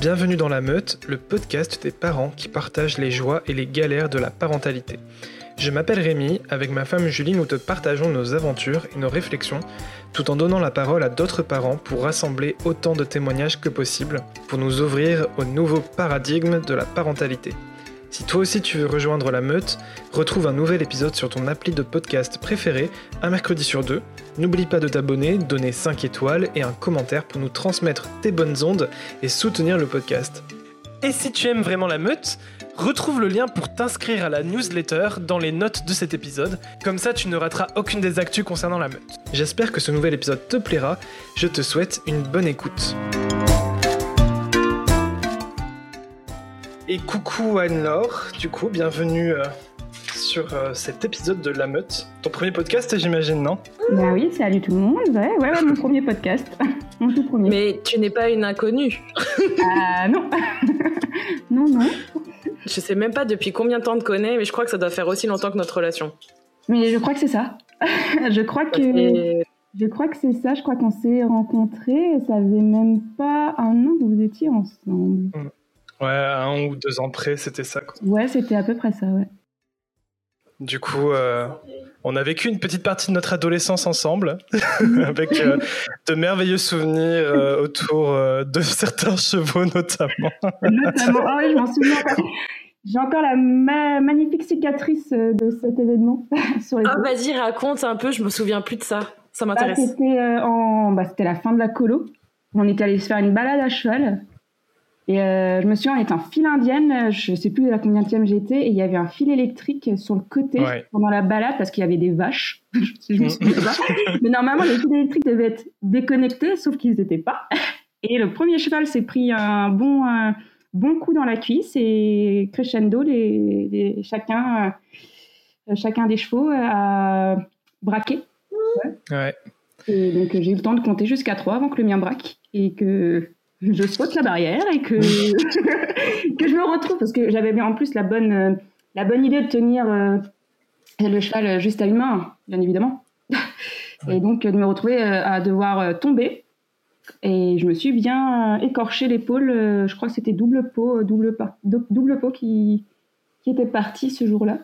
Bienvenue dans La Meute, le podcast des parents qui partagent les joies et les galères de la parentalité. Je m'appelle Rémi, avec ma femme Julie, nous te partageons nos aventures et nos réflexions, tout en donnant la parole à d'autres parents pour rassembler autant de témoignages que possible, pour nous ouvrir au nouveau paradigme de la parentalité. Si toi aussi tu veux rejoindre la meute, retrouve un nouvel épisode sur ton appli de podcast préféré, un mercredi sur deux. N'oublie pas de t'abonner, donner 5 étoiles et un commentaire pour nous transmettre tes bonnes ondes et soutenir le podcast. Et si tu aimes vraiment la meute, retrouve le lien pour t'inscrire à la newsletter dans les notes de cet épisode, comme ça tu ne rateras aucune des actus concernant la meute. J'espère que ce nouvel épisode te plaira, je te souhaite une bonne écoute. Et coucou Anne-Laure, du coup, bienvenue euh, sur euh, cet épisode de La Meute. Ton premier podcast, j'imagine, non? Bah oui, salut tout le monde. Ouais, ouais, ouais mon premier podcast. mon tout premier. Mais tu n'es pas une inconnue. Ah non. non, non. Je sais même pas depuis combien de temps on te connaît, mais je crois que ça doit faire aussi longtemps que notre relation. Mais je crois que c'est ça. je crois que. Et Je crois que c'est ça. Je crois qu'on s'est rencontrés. Ça faisait même pas un an que vous étiez ensemble. Ouais, un ou deux ans près, c'était ça. Quoi. Ouais, c'était à peu près ça, ouais. Du coup, euh, on a vécu une petite partie de notre adolescence ensemble, avec euh, de merveilleux souvenirs euh, autour euh, de certains chevaux notamment. Notamment. Ah oui, je m'en souviens encore. J'ai encore la ma- magnifique cicatrice de cet événement sur les Ah, vas-y, raconte un peu, je me souviens plus de ça. Ça Bah, m'intéresse. c'était euh, en... bah, c'était la fin de la colo. On était allé se faire une balade à cheval. Et euh, je me souviens, on était en file indienne. Je sais plus à combien j'étais. Et il y avait un fil électrique sur le côté Ouais. pendant la balade parce qu'il y avait des vaches. je me souviens pas. Mais normalement, les fils électriques devaient être déconnectés, sauf qu'ils n'étaient pas. Et le premier cheval s'est pris un bon, un bon coup dans la cuisse. Et crescendo, les, les- chacun, euh, chacun des chevaux a braqué. Ouais. Et donc j'ai eu le temps de compter jusqu'à 3 avant que le mien braque et que je saute la barrière et que, que je me retrouve parce que j'avais bien en plus la bonne, euh, la bonne idée de tenir euh, le cheval juste à une main, bien évidemment. Et donc euh, de me retrouver à devoir tomber. Et je me suis bien écorché l'épaule. je crois que c'était double pot, double, double pot qui, qui était parti ce jour-là.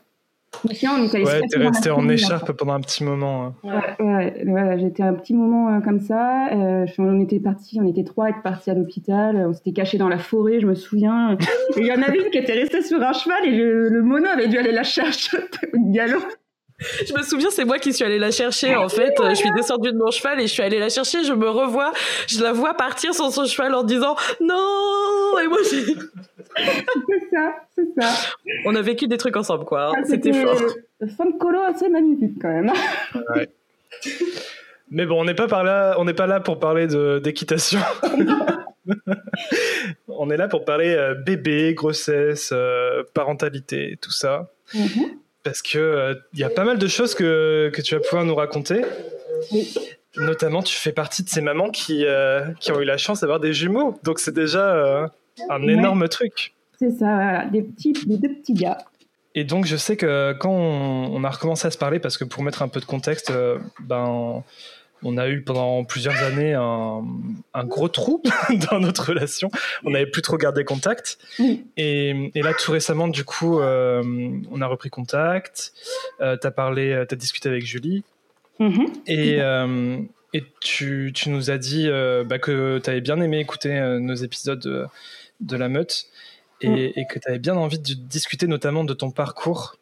Mais sinon, on est allé se Ouais, casser t'es resté en écharpe pendant un petit moment. hein. Ouais, j'étais un petit moment euh, comme ça. euh, on était partis, on était trois à être partis à l'hôpital. On s'était cachés dans la forêt, je me souviens. Il y en avait une qui était restée sur un cheval et le, le mono avait dû aller la chercher au galop. Je me souviens, c'est moi qui suis allée la chercher. En fait, je suis descendue de mon cheval et je suis allée la chercher. Je me revois, je la vois partir sur son cheval en disant non. Et moi, j'ai- C'est ça, c'est ça. on a vécu des trucs ensemble, quoi. hein. Ah, C'était fort. Fin de colo assez magnifique quand même. Mais bon, on n'est pas par là, on n'est pas là pour parler de- d'équitation. on est là pour parler euh, bébé, grossesse, euh, parentalité, tout ça. Mhm. Parce que euh, il y a pas mal de choses que, que tu vas pouvoir nous raconter. Oui. Notamment, tu fais partie de ces mamans qui, euh, qui ont eu la chance d'avoir des jumeaux. Donc c'est déjà euh, un Ouais. énorme truc. C'est ça, voilà, des petits, des deux petits gars. Et donc, je sais que quand on, on a recommencé à se parler, parce que pour mettre un peu de contexte, euh, ben, on a eu pendant plusieurs années un, un gros trou dans notre relation. On n'avait plus trop gardé contact. Oui. Et, et là, tout récemment, du coup, euh, on a repris contact. Euh, tu as parlé, tu as discuté avec Julie. Mhm. Et, euh, et tu, tu nous as dit euh, bah, que tu avais bien aimé écouter euh, nos épisodes de, de La Meute et, Mm. et que tu avais bien envie de discuter notamment de ton parcours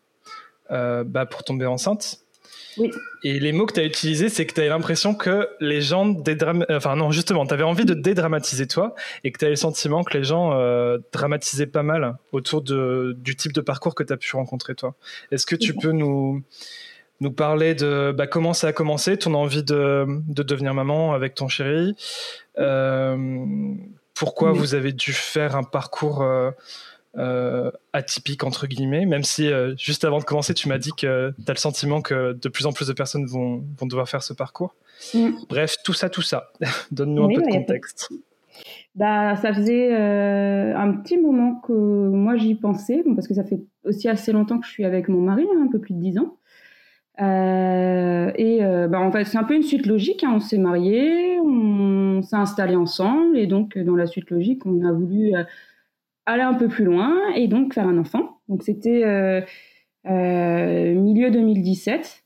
euh, bah, pour tomber enceinte. Oui. Et les mots que tu as utilisés, c'est que tu avais l'impression que les gens dédram... Enfin non, justement, tu avais envie de dédramatiser toi et que tu avais le sentiment que les gens euh, dramatisaient pas mal autour de, du type de parcours que tu as pu rencontrer toi. Est-ce que tu peux nous, nous parler de bah, comment ça a commencé, ton envie de, de devenir maman avec ton chéri euh, Pourquoi Oui. vous avez dû faire un parcours euh, euh, atypique, entre guillemets, même si euh, juste avant de commencer, tu m'as dit que tu as le sentiment que de plus en plus de personnes vont, vont devoir faire ce parcours. Mm. Bref, tout ça, tout ça. Donne-nous Oui, un peu bah, de contexte. Bah, ça faisait euh, un petit moment que moi j'y pensais, parce que ça fait aussi assez longtemps que je suis avec mon mari, hein, un peu plus de 10 ans. et bah, en fait, c'est un peu une suite logique. Hein. On s'est mariés, on s'est installés ensemble, et donc dans la suite logique, on a voulu aller un peu plus loin et donc faire un enfant. Donc c'était milieu 2017.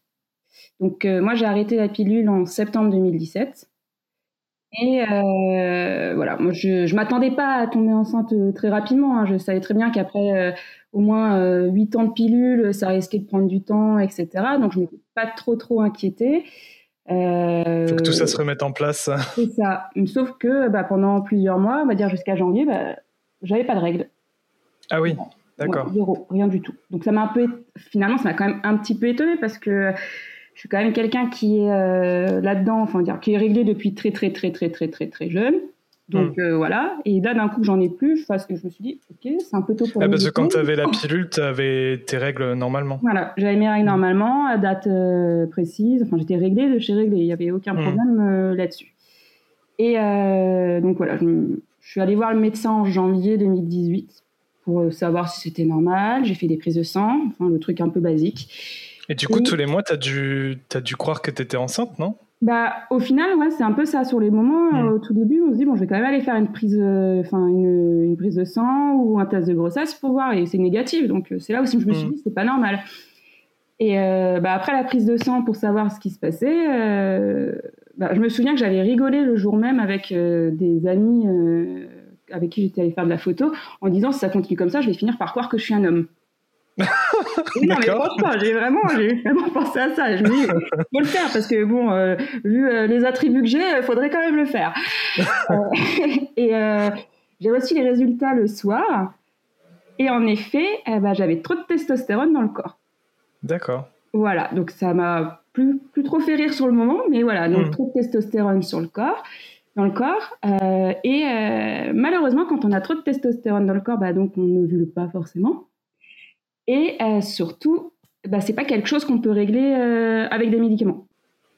Donc moi j'ai arrêté la pilule en septembre 2017. Et euh, voilà, moi je, je m'attendais pas à tomber enceinte euh, très rapidement. Hein. Je savais très bien qu'après euh, au moins euh, 8 ans de pilule, ça risquait de prendre du temps, etc. Donc je m'étais pas trop trop inquiétée. Euh, Faut que tout ça se remette en place. C'est ça. Sauf que bah, pendant plusieurs mois, on va dire jusqu'à janvier, bah, j'avais pas de règles. Ah oui, d'accord. zéro, rien du tout. Donc ça m'a un peu, finalement, ça m'a quand même un petit peu étonnée parce que je suis quand même quelqu'un qui est euh, là-dedans, enfin dire, qui est réglé depuis très très très très très très très jeune. Donc hmm. euh, voilà, et là d'un coup j'en ai plus, parce que je me suis dit, ok, c'est un peu tôt pour ah, Parce que quand tu avais la pilule, tu avais tes règles normalement. Voilà, j'avais mes règles hmm. normalement, à date euh, précise, enfin j'étais réglée de chez réglée, il n'y avait aucun hmm. problème là-dessus. Et donc voilà, je, je, suis allée voir le médecin en janvier 2018 pour savoir si c'était normal, j'ai fait des prises de sang, enfin le truc un peu basique. Et du coup, tous les mois, tu as dû, as dû croire que tu étais enceinte, non? Bah, au final, ouais, c'est un peu ça. Sur les moments, hmm. au tout début, on se dit, bon, je vais quand même aller faire une prise, euh, une, une, prise de sang ou un test de grossesse pour voir. Et c'est négatif. Donc, euh, c'est là aussi que je me suis hmm. dit, c'est pas normal. Et euh, bah, après la prise de sang pour savoir ce qui se passait, euh, bah, je me souviens que j'avais rigolé le jour même avec euh, des amis avec qui j'étais allée faire de la photo en disant, si ça continue comme ça, je vais finir par croire que je suis un homme non, mais franchement, j'ai vraiment, j'ai vraiment pensé à ça. Je me dis, faut le faire parce que bon, euh, vu euh, les attributs que j'ai, il faudrait quand même le faire. Euh, et j'ai reçu les résultats le soir. Et en effet, eh ben, j'avais trop de testostérone dans le corps. D'accord. Voilà, donc ça m'a plus, plus trop fait rire sur le moment, mais voilà, donc hmm. trop de testostérone sur le corps dans le corps. et malheureusement, quand on a trop de testostérone dans le corps, bah, donc on n'ovule pas forcément. Et euh, surtout, bah, c'est pas quelque chose qu'on peut régler euh, avec des médicaments.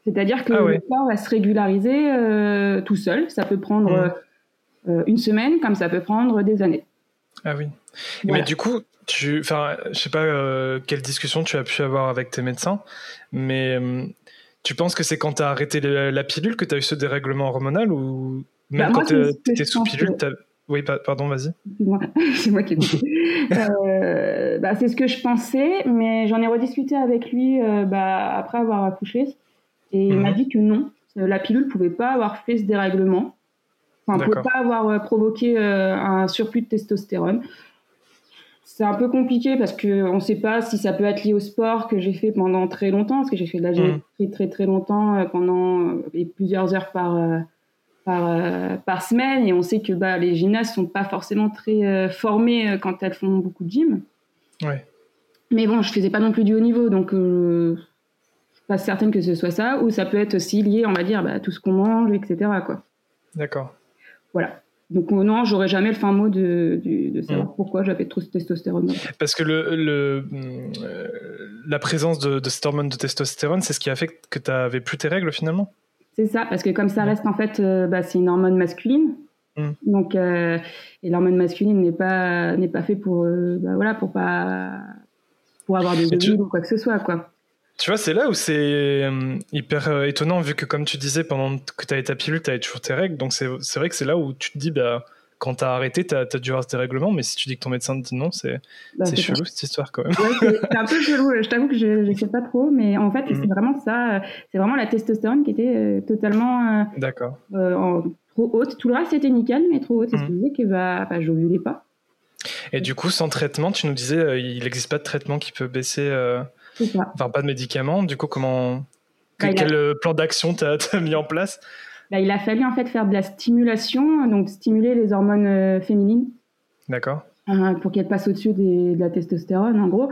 C'est-à-dire que ah le corps va se régulariser euh, tout seul. Ça peut prendre mmh. une semaine, comme ça peut prendre des années. Ah oui. Mais du coup, tu, enfin, je sais pas quelle discussion tu as pu avoir avec tes médecins, mais tu penses que c'est quand tu as arrêté la, pilule que tu as eu ce dérèglement hormonal ou même bah, quand tu étais sous pilule, oui, pardon, vas-y. C'est moi qui ai euh, bah, C'est ce que je pensais, mais j'en ai rediscuté avec lui euh, bah, après avoir accouché. Et il m'a mhm. dit que non, la pilule ne pouvait pas avoir fait ce dérèglement. Enfin, ne pouvait pas avoir euh, provoqué un surplus de testostérone. C'est un peu compliqué parce qu'on ne sait pas si ça peut être lié au sport que j'ai fait pendant très longtemps, parce que j'ai fait de la gym mhm. très très longtemps, pendant plusieurs heures par euh, par, semaine et on sait que bah, les gymnastes sont pas forcément très euh, formés euh, quand elles font beaucoup de gym. Ouais. Mais bon, je faisais pas non plus du haut niveau, donc je suis pas certaine que ce soit ça, ou ça peut être aussi lié, on va dire, bah, à tout ce qu'on mange, etc. Quoi. D'accord. Voilà. Donc non, j'aurais jamais le fin mot de, de, savoir mm. pourquoi j'avais trop de testostérone. Parce que le, le la présence de, de cette hormone de testostérone, c'est ce qui a fait que tu n'avais plus tes règles finalement? C'est ça, parce que comme ça reste en fait, euh, bah, c'est une hormone masculine. Mm. Donc, euh, et l'hormone masculine n'est pas n'est pas fait pour euh, bah, voilà pour pas pour avoir des ovules ou quoi que ce soit quoi. Tu vois, c'est là où c'est hyper étonnant vu que comme tu disais pendant que tu avais ta pilule, tu avais toujours tes règles. Donc c'est vrai que c'est là où tu te dis bah quand t'as arrêté, t'as as dû avoir tes règlements, mais si tu dis que ton médecin te dit non, c'est bah, chelou cette histoire quand même. c'est un peu chelou, je t'avoue que je ne sais pas trop, mais en fait, c'est mhm. vraiment ça, c'est vraiment la testostérone qui était euh, totalement euh, euh trop haute. Tout le reste était nickel, mais trop haute, c'est ce qui mhm. que bah, bah, je n'ovulais pas. Et du coup, sans traitement, tu nous disais, euh, il n'existe pas de traitement qui peut baisser, enfin pas de médicaments, du coup, comment. Bah, quel plan d'action tu as mis en place? Bah, il a fallu en fait faire de la stimulation, donc stimuler les hormones euh, féminines. D'accord. Euh, pour qu'elles passent au-dessus de la testostérone, en gros.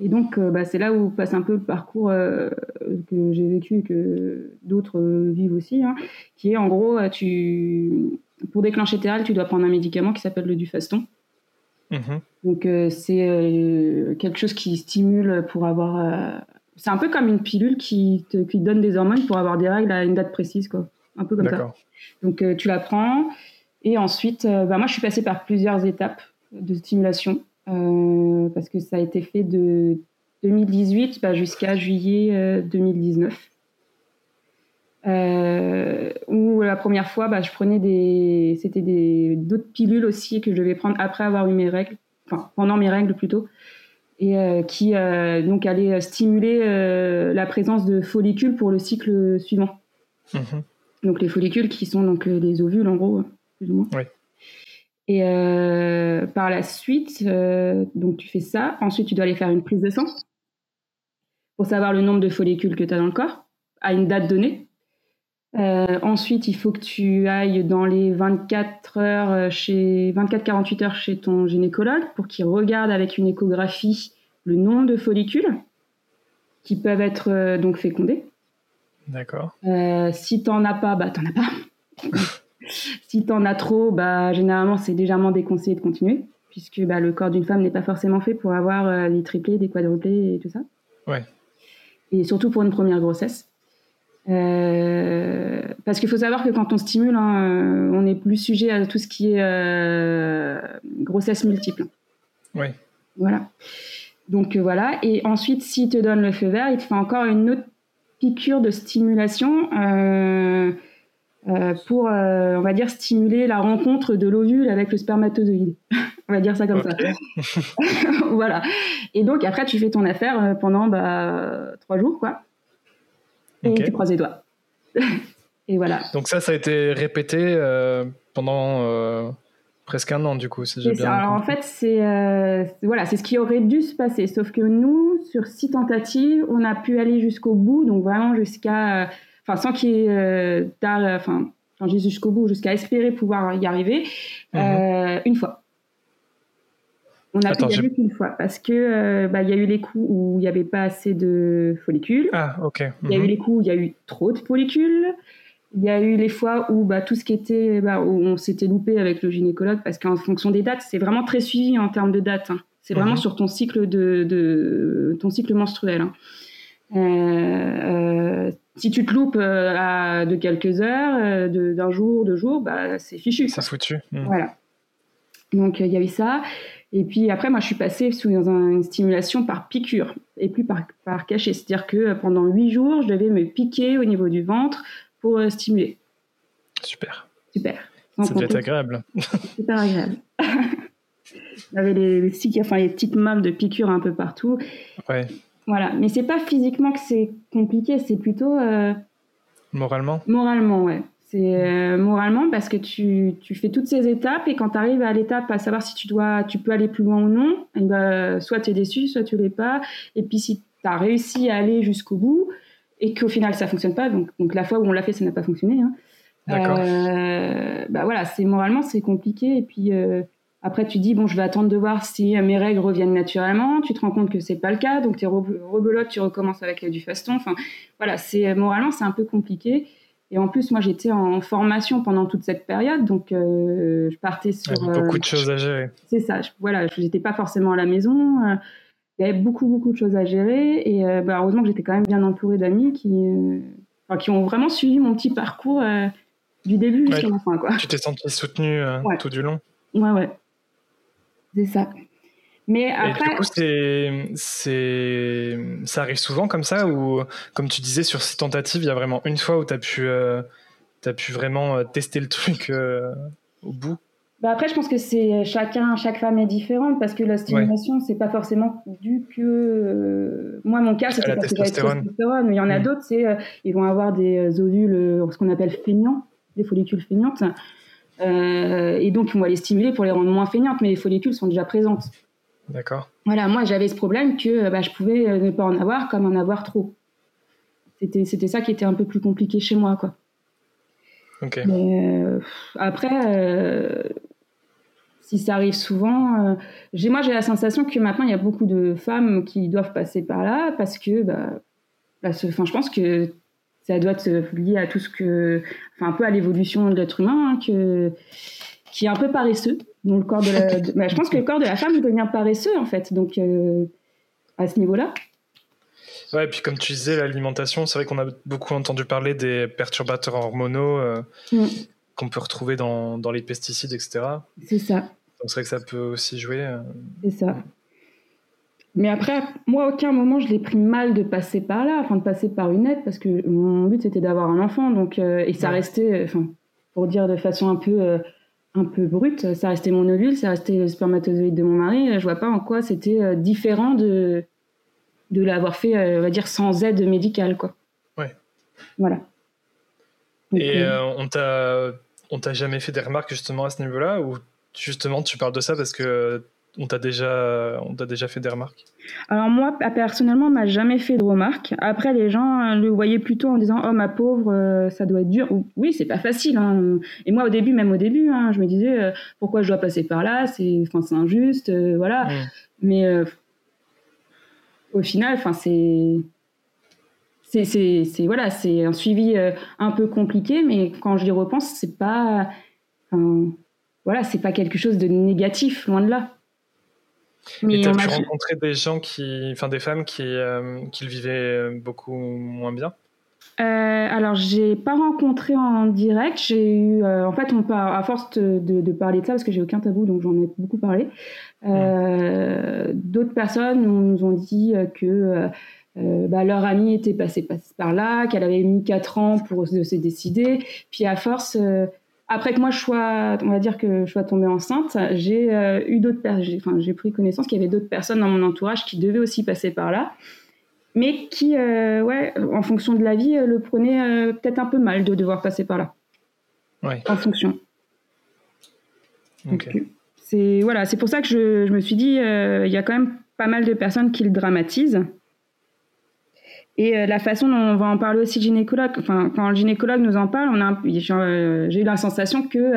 Et donc, euh, bah, c'est là où passe un peu le parcours que j'ai vécu et que d'autres vivent aussi, hein, qui est en gros, tu, pour déclencher tes règles, tu dois prendre un médicament qui s'appelle le Dufaston. Mm-hmm. Donc, c'est quelque chose qui stimule pour avoir. c'est un peu comme une pilule qui te, qui donne des hormones pour avoir des règles à une date précise, quoi un peu comme ça. Donc euh, tu la prends et ensuite, euh, bah, moi je suis passée par plusieurs étapes de stimulation euh, parce que ça a été fait de 2018 bah, jusqu'à juillet 2019. Euh, où la première fois, bah, je prenais des, c'était des d'autres pilules aussi que je devais prendre après avoir eu mes règles, enfin pendant mes règles plutôt, et euh, qui euh, donc stimuler euh, la présence de follicules pour le cycle suivant. Mhm. Donc les follicules qui sont donc les ovules en gros, plus ou moins. Oui. Et par la suite, donc tu fais ça. Ensuite, tu dois aller faire une prise de sang pour savoir le nombre de follicules que tu as dans le corps à une date donnée. Euh, ensuite, il faut que tu ailles dans les 24 heures euh, chez 24-48 heures chez ton gynécologue pour qu'il regarde avec une échographie le nombre de follicules qui peuvent être euh, donc fécondés. D'accord. si t'en as pas, bah t'en as pas. si t'en as trop, bah généralement c'est légèrement déconseillé de continuer puisque bah, le corps d'une femme n'est pas forcément fait pour avoir des triplés, des quadruplés et tout ça. Ouais. Et surtout pour une première grossesse. Euh, parce qu'il faut savoir que quand on stimule, hein, euh, on est plus sujet à tout ce qui est euh, grossesse multiple. Oui. Voilà. Donc voilà. Et ensuite, s'il te donne le feu vert, il te fait encore une autre piqûre de stimulation pour, on va dire, stimuler la rencontre de l'ovule avec le spermatozoïde. on va dire ça comme ça. voilà. Et donc après, tu fais ton affaire pendant bah, trois jours, quoi et tu croises les doigts. et voilà. Donc ça, ça a été répété euh, pendant euh, presque un an, du coup. Si bien Alors en fait, c'est euh, voilà, c'est ce qui aurait dû se passer. Sauf que nous, sur six tentatives, on a pu aller jusqu'au bout, donc vraiment jusqu'à, enfin, sans qu'il y ait, enfin, jusqu'au bout, jusqu'à espérer pouvoir y arriver, mhm. une fois. On a pu y aller qu'une fois parce que euh, bah, il y a eu les coups où il n'y avait pas assez de follicules. Ah, ok. Il y a eu mhm. les coups où il y a eu trop de follicules. Il y a eu les fois où bah, tout ce qui était, bah, où on s'était loupé avec le gynécologue parce qu'en fonction des dates, c'est vraiment très suivi en termes de dates. Hein. C'est vraiment mhm. sur ton cycle de, de, ton cycle menstruel. Hein. Euh, euh, si tu te loupes à, de quelques heures, d'un jour, deux jours, bah, c'est fichu. Ça foutu. Mhm. Voilà. Donc il y avait ça. Et puis après, moi, je suis passée sous une stimulation par piqûre et plus par, par cachet. C'est-à-dire que euh, pendant huit jours, je devais me piquer au niveau du ventre pour euh, stimuler. Super. Super. Ça devait être agréable. Super agréable. J'avais les, les, enfin, les petites marques de piqûres un peu partout. Ouais. Voilà. Mais c'est pas physiquement que c'est compliqué, c'est plutôt. Euh, moralement? Moralement, ouais. C'est euh, moralement parce que tu, tu, fais toutes ces étapes et quand tu arrives à l'étape à savoir si tu dois tu peux aller plus loin ou non, eh ben, soit tu es déçu, soit tu l'es pas. Et puis si tu as réussi à aller jusqu'au bout et qu'au final ça fonctionne pas, donc, donc la fois où on l'a fait ça n'a pas fonctionné. Hein, euh, bah voilà, c'est moralement c'est compliqué et puis euh, après tu dis bon je vais attendre de voir si mes règles reviennent naturellement. Tu te rends compte que c'est pas le cas, donc tu rebelote, tu recommences avec du faston. Enfin voilà, c'est moralement c'est un peu compliqué. Et en plus, moi, j'étais en formation pendant toute cette période, donc euh, je partais sur beaucoup de euh, choses à gérer. C'est ça. Je, voilà, je n'étais pas forcément à la maison. Euh, il y avait beaucoup, beaucoup de choses à gérer. Et bah, heureusement que j'étais quand même bien entourée d'amis qui, qui ont vraiment suivi mon petit parcours du début jusqu'à la fin. Quoi. Tu t'es sentie soutenue tout du long. Ouais, ouais. C'est ça. Mais après. du coup, c'est, ça arrive souvent comme ça, ou comme tu disais, sur ces tentatives, il y a vraiment une fois où tu as pu, euh, as pu vraiment euh, tester le truc euh, au bout? Bah après, je pense que c'est chacun, chaque femme est différente parce que la stimulation, c'est pas forcément dû que. moi, mon cas, c'était parce que j'avais testostérone. Mais il y en a mm. d'autres, c'est ils vont avoir des ovules, ce qu'on appelle feignants, des follicules feignantes. et donc, on va les stimuler pour les rendre moins feignantes, mais les follicules sont déjà présentes. D'accord. Voilà, moi j'avais ce problème que bah, je pouvais euh, ne pas en avoir comme en avoir trop. C'était, c'était ça qui était un peu plus compliqué chez moi, quoi. Mais, euh, après, euh, si ça arrive souvent, j'ai, moi j'ai la sensation que maintenant il y a beaucoup de femmes qui doivent passer par là parce que, bah, bah enfin, je pense que ça doit être lié à tout ce que, enfin un peu à l'évolution de l'être humain, hein, que, qui est un peu paresseux le corps de la, bah, je pense que le corps de la femme devient paresseux en fait, donc euh, à ce niveau-là. Ouais, et puis comme tu disais, l'alimentation, c'est vrai qu'on a beaucoup entendu parler des perturbateurs hormonaux euh, mm. qu'on peut retrouver dans, dans, les pesticides, etc. C'est ça. Donc c'est vrai que ça peut aussi jouer. Euh. C'est ça. Mais après, moi, à aucun moment, je l'ai pris mal de passer par là, enfin de passer par une aide, parce que mon but c'était d'avoir un enfant, donc et ça restait, enfin, pour dire de façon un peu un peu brute, ça restait mon ovule, ça restait le spermatozoïde de mon mari. Je vois pas en quoi c'était différent de de l'avoir fait, on va dire, sans aide médicale, quoi. Ouais. Voilà. Et on t'a on t'a jamais fait des remarques justement à ce niveau-là? Ou justement tu parles de ça parce que on t'a déjà, on t'a déjà fait des remarques? Alors moi, personnellement, on m'a jamais fait de remarques. Après, les gens euh, le voyaient plutôt en disant "Oh ma pauvre, euh, ça doit être dur." Oui, c'est pas facile. Hein. Et moi, au début, même au début, hein, je me disais euh, "Pourquoi je dois passer par là? C'est, enfin, c'est injuste, voilà." Mmh. Mais au final, enfin, c'est c'est, c'est, voilà, c'est un suivi un peu compliqué, mais quand je y repense, c'est pas, voilà, c'est pas quelque chose de négatif, loin de là. Mais tu as pu rencontrer des gens qui, enfin des femmes qui, euh, qui le vivaient euh, beaucoup moins bien? Euh, alors, j'ai pas rencontré en direct. J'ai eu, euh, en fait, on part, à force de, de, parler de ça, parce que j'ai aucun tabou, donc j'en ai beaucoup parlé. D'autres personnes nous ont dit que bah, leur amie était passée, passée par là, qu'elle avait mis 4 ans pour se décider. Puis à force, après que moi je sois, on va dire que je sois tombée enceinte, j'ai euh, eu d'autres, enfin j'ai pris connaissance qu'il y avait d'autres personnes dans mon entourage qui devaient aussi passer par là, mais qui, euh, ouais, en fonction de la vie, euh, le prenaient peut-être un peu mal de devoir passer par là. Ouais. En fonction. C'est voilà, c'est pour ça que je, je me suis dit, il y a quand même pas mal de personnes qui le dramatisent. Et euh, la façon dont on va en parler aussi gynécologue, enfin, quand le gynécologue nous en parle, on a, euh, j'ai eu la sensation que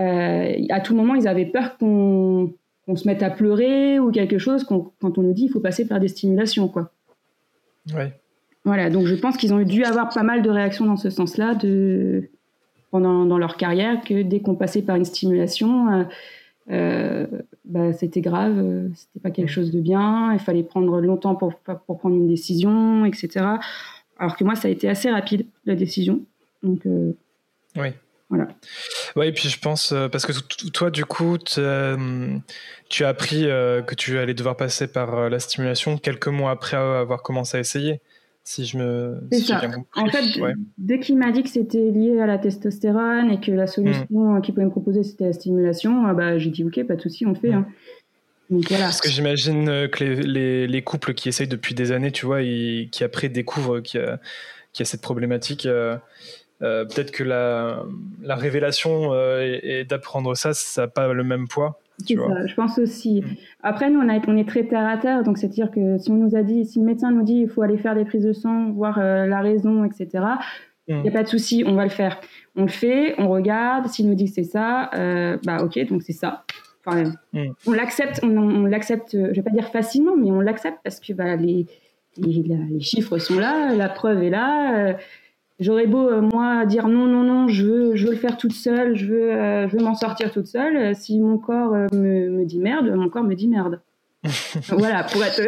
euh, à tout moment, ils avaient peur qu'on se mette à pleurer ou quelque chose quand on nous dit qu'il faut passer par des stimulations, quoi. Ouais. Voilà, donc je pense qu'ils ont dû avoir pas mal de réactions dans ce sens-là de, pendant dans leur carrière, que dès qu'on passait par une stimulation, euh, bah, c'était grave, euh, c'était pas quelque chose de bien, il fallait prendre longtemps pour, pour prendre une décision, etc. Alors que moi, ça a été assez rapide, la décision. Donc, euh, oui. Voilà. Oui, et puis je pense, parce que toi, du coup, tu as appris que tu allais devoir passer par la stimulation quelques mois après avoir commencé à essayer si je me. C'est ça. En fait, dès qu'il m'a dit que c'était lié à la testostérone et que la solution hmm. qu'il pouvait me proposer c'était la stimulation, ah bah, j'ai dit ok, pas de souci, on le fait. Hmm. Hein. Donc, voilà. Parce que j'imagine euh, que les, les, les, couples qui essayent depuis des années, tu vois, et qui après découvrent qu'il y, y, a cette problématique. Euh, euh, peut-être que la, la révélation et, d'apprendre ça, ça n'a pas le même poids. C'est ça, je pense aussi. Mm. Après, nous, on, a, on est très terre à terre, donc c'est-à-dire que si on nous a dit, si le médecin nous dit il faut aller faire des prises de sang, voir euh, la raison, etc., il n'y a mm. pas de souci, on va le faire. On le fait, on regarde, s'il nous dit que c'est ça, euh, bah ok, donc c'est ça. Enfin, mm. On l'accepte, on, l'accepte, je vais pas dire facilement, mais on l'accepte parce que bah, les, les, les, chiffres sont là, la preuve est là. Euh, J'aurais beau, euh, moi, dire non, non, non, je veux, je veux le faire toute seule, je veux, euh, je veux m'en sortir toute seule. Euh, si mon corps me, me, dit merde, mon corps me dit merde. voilà, pour être.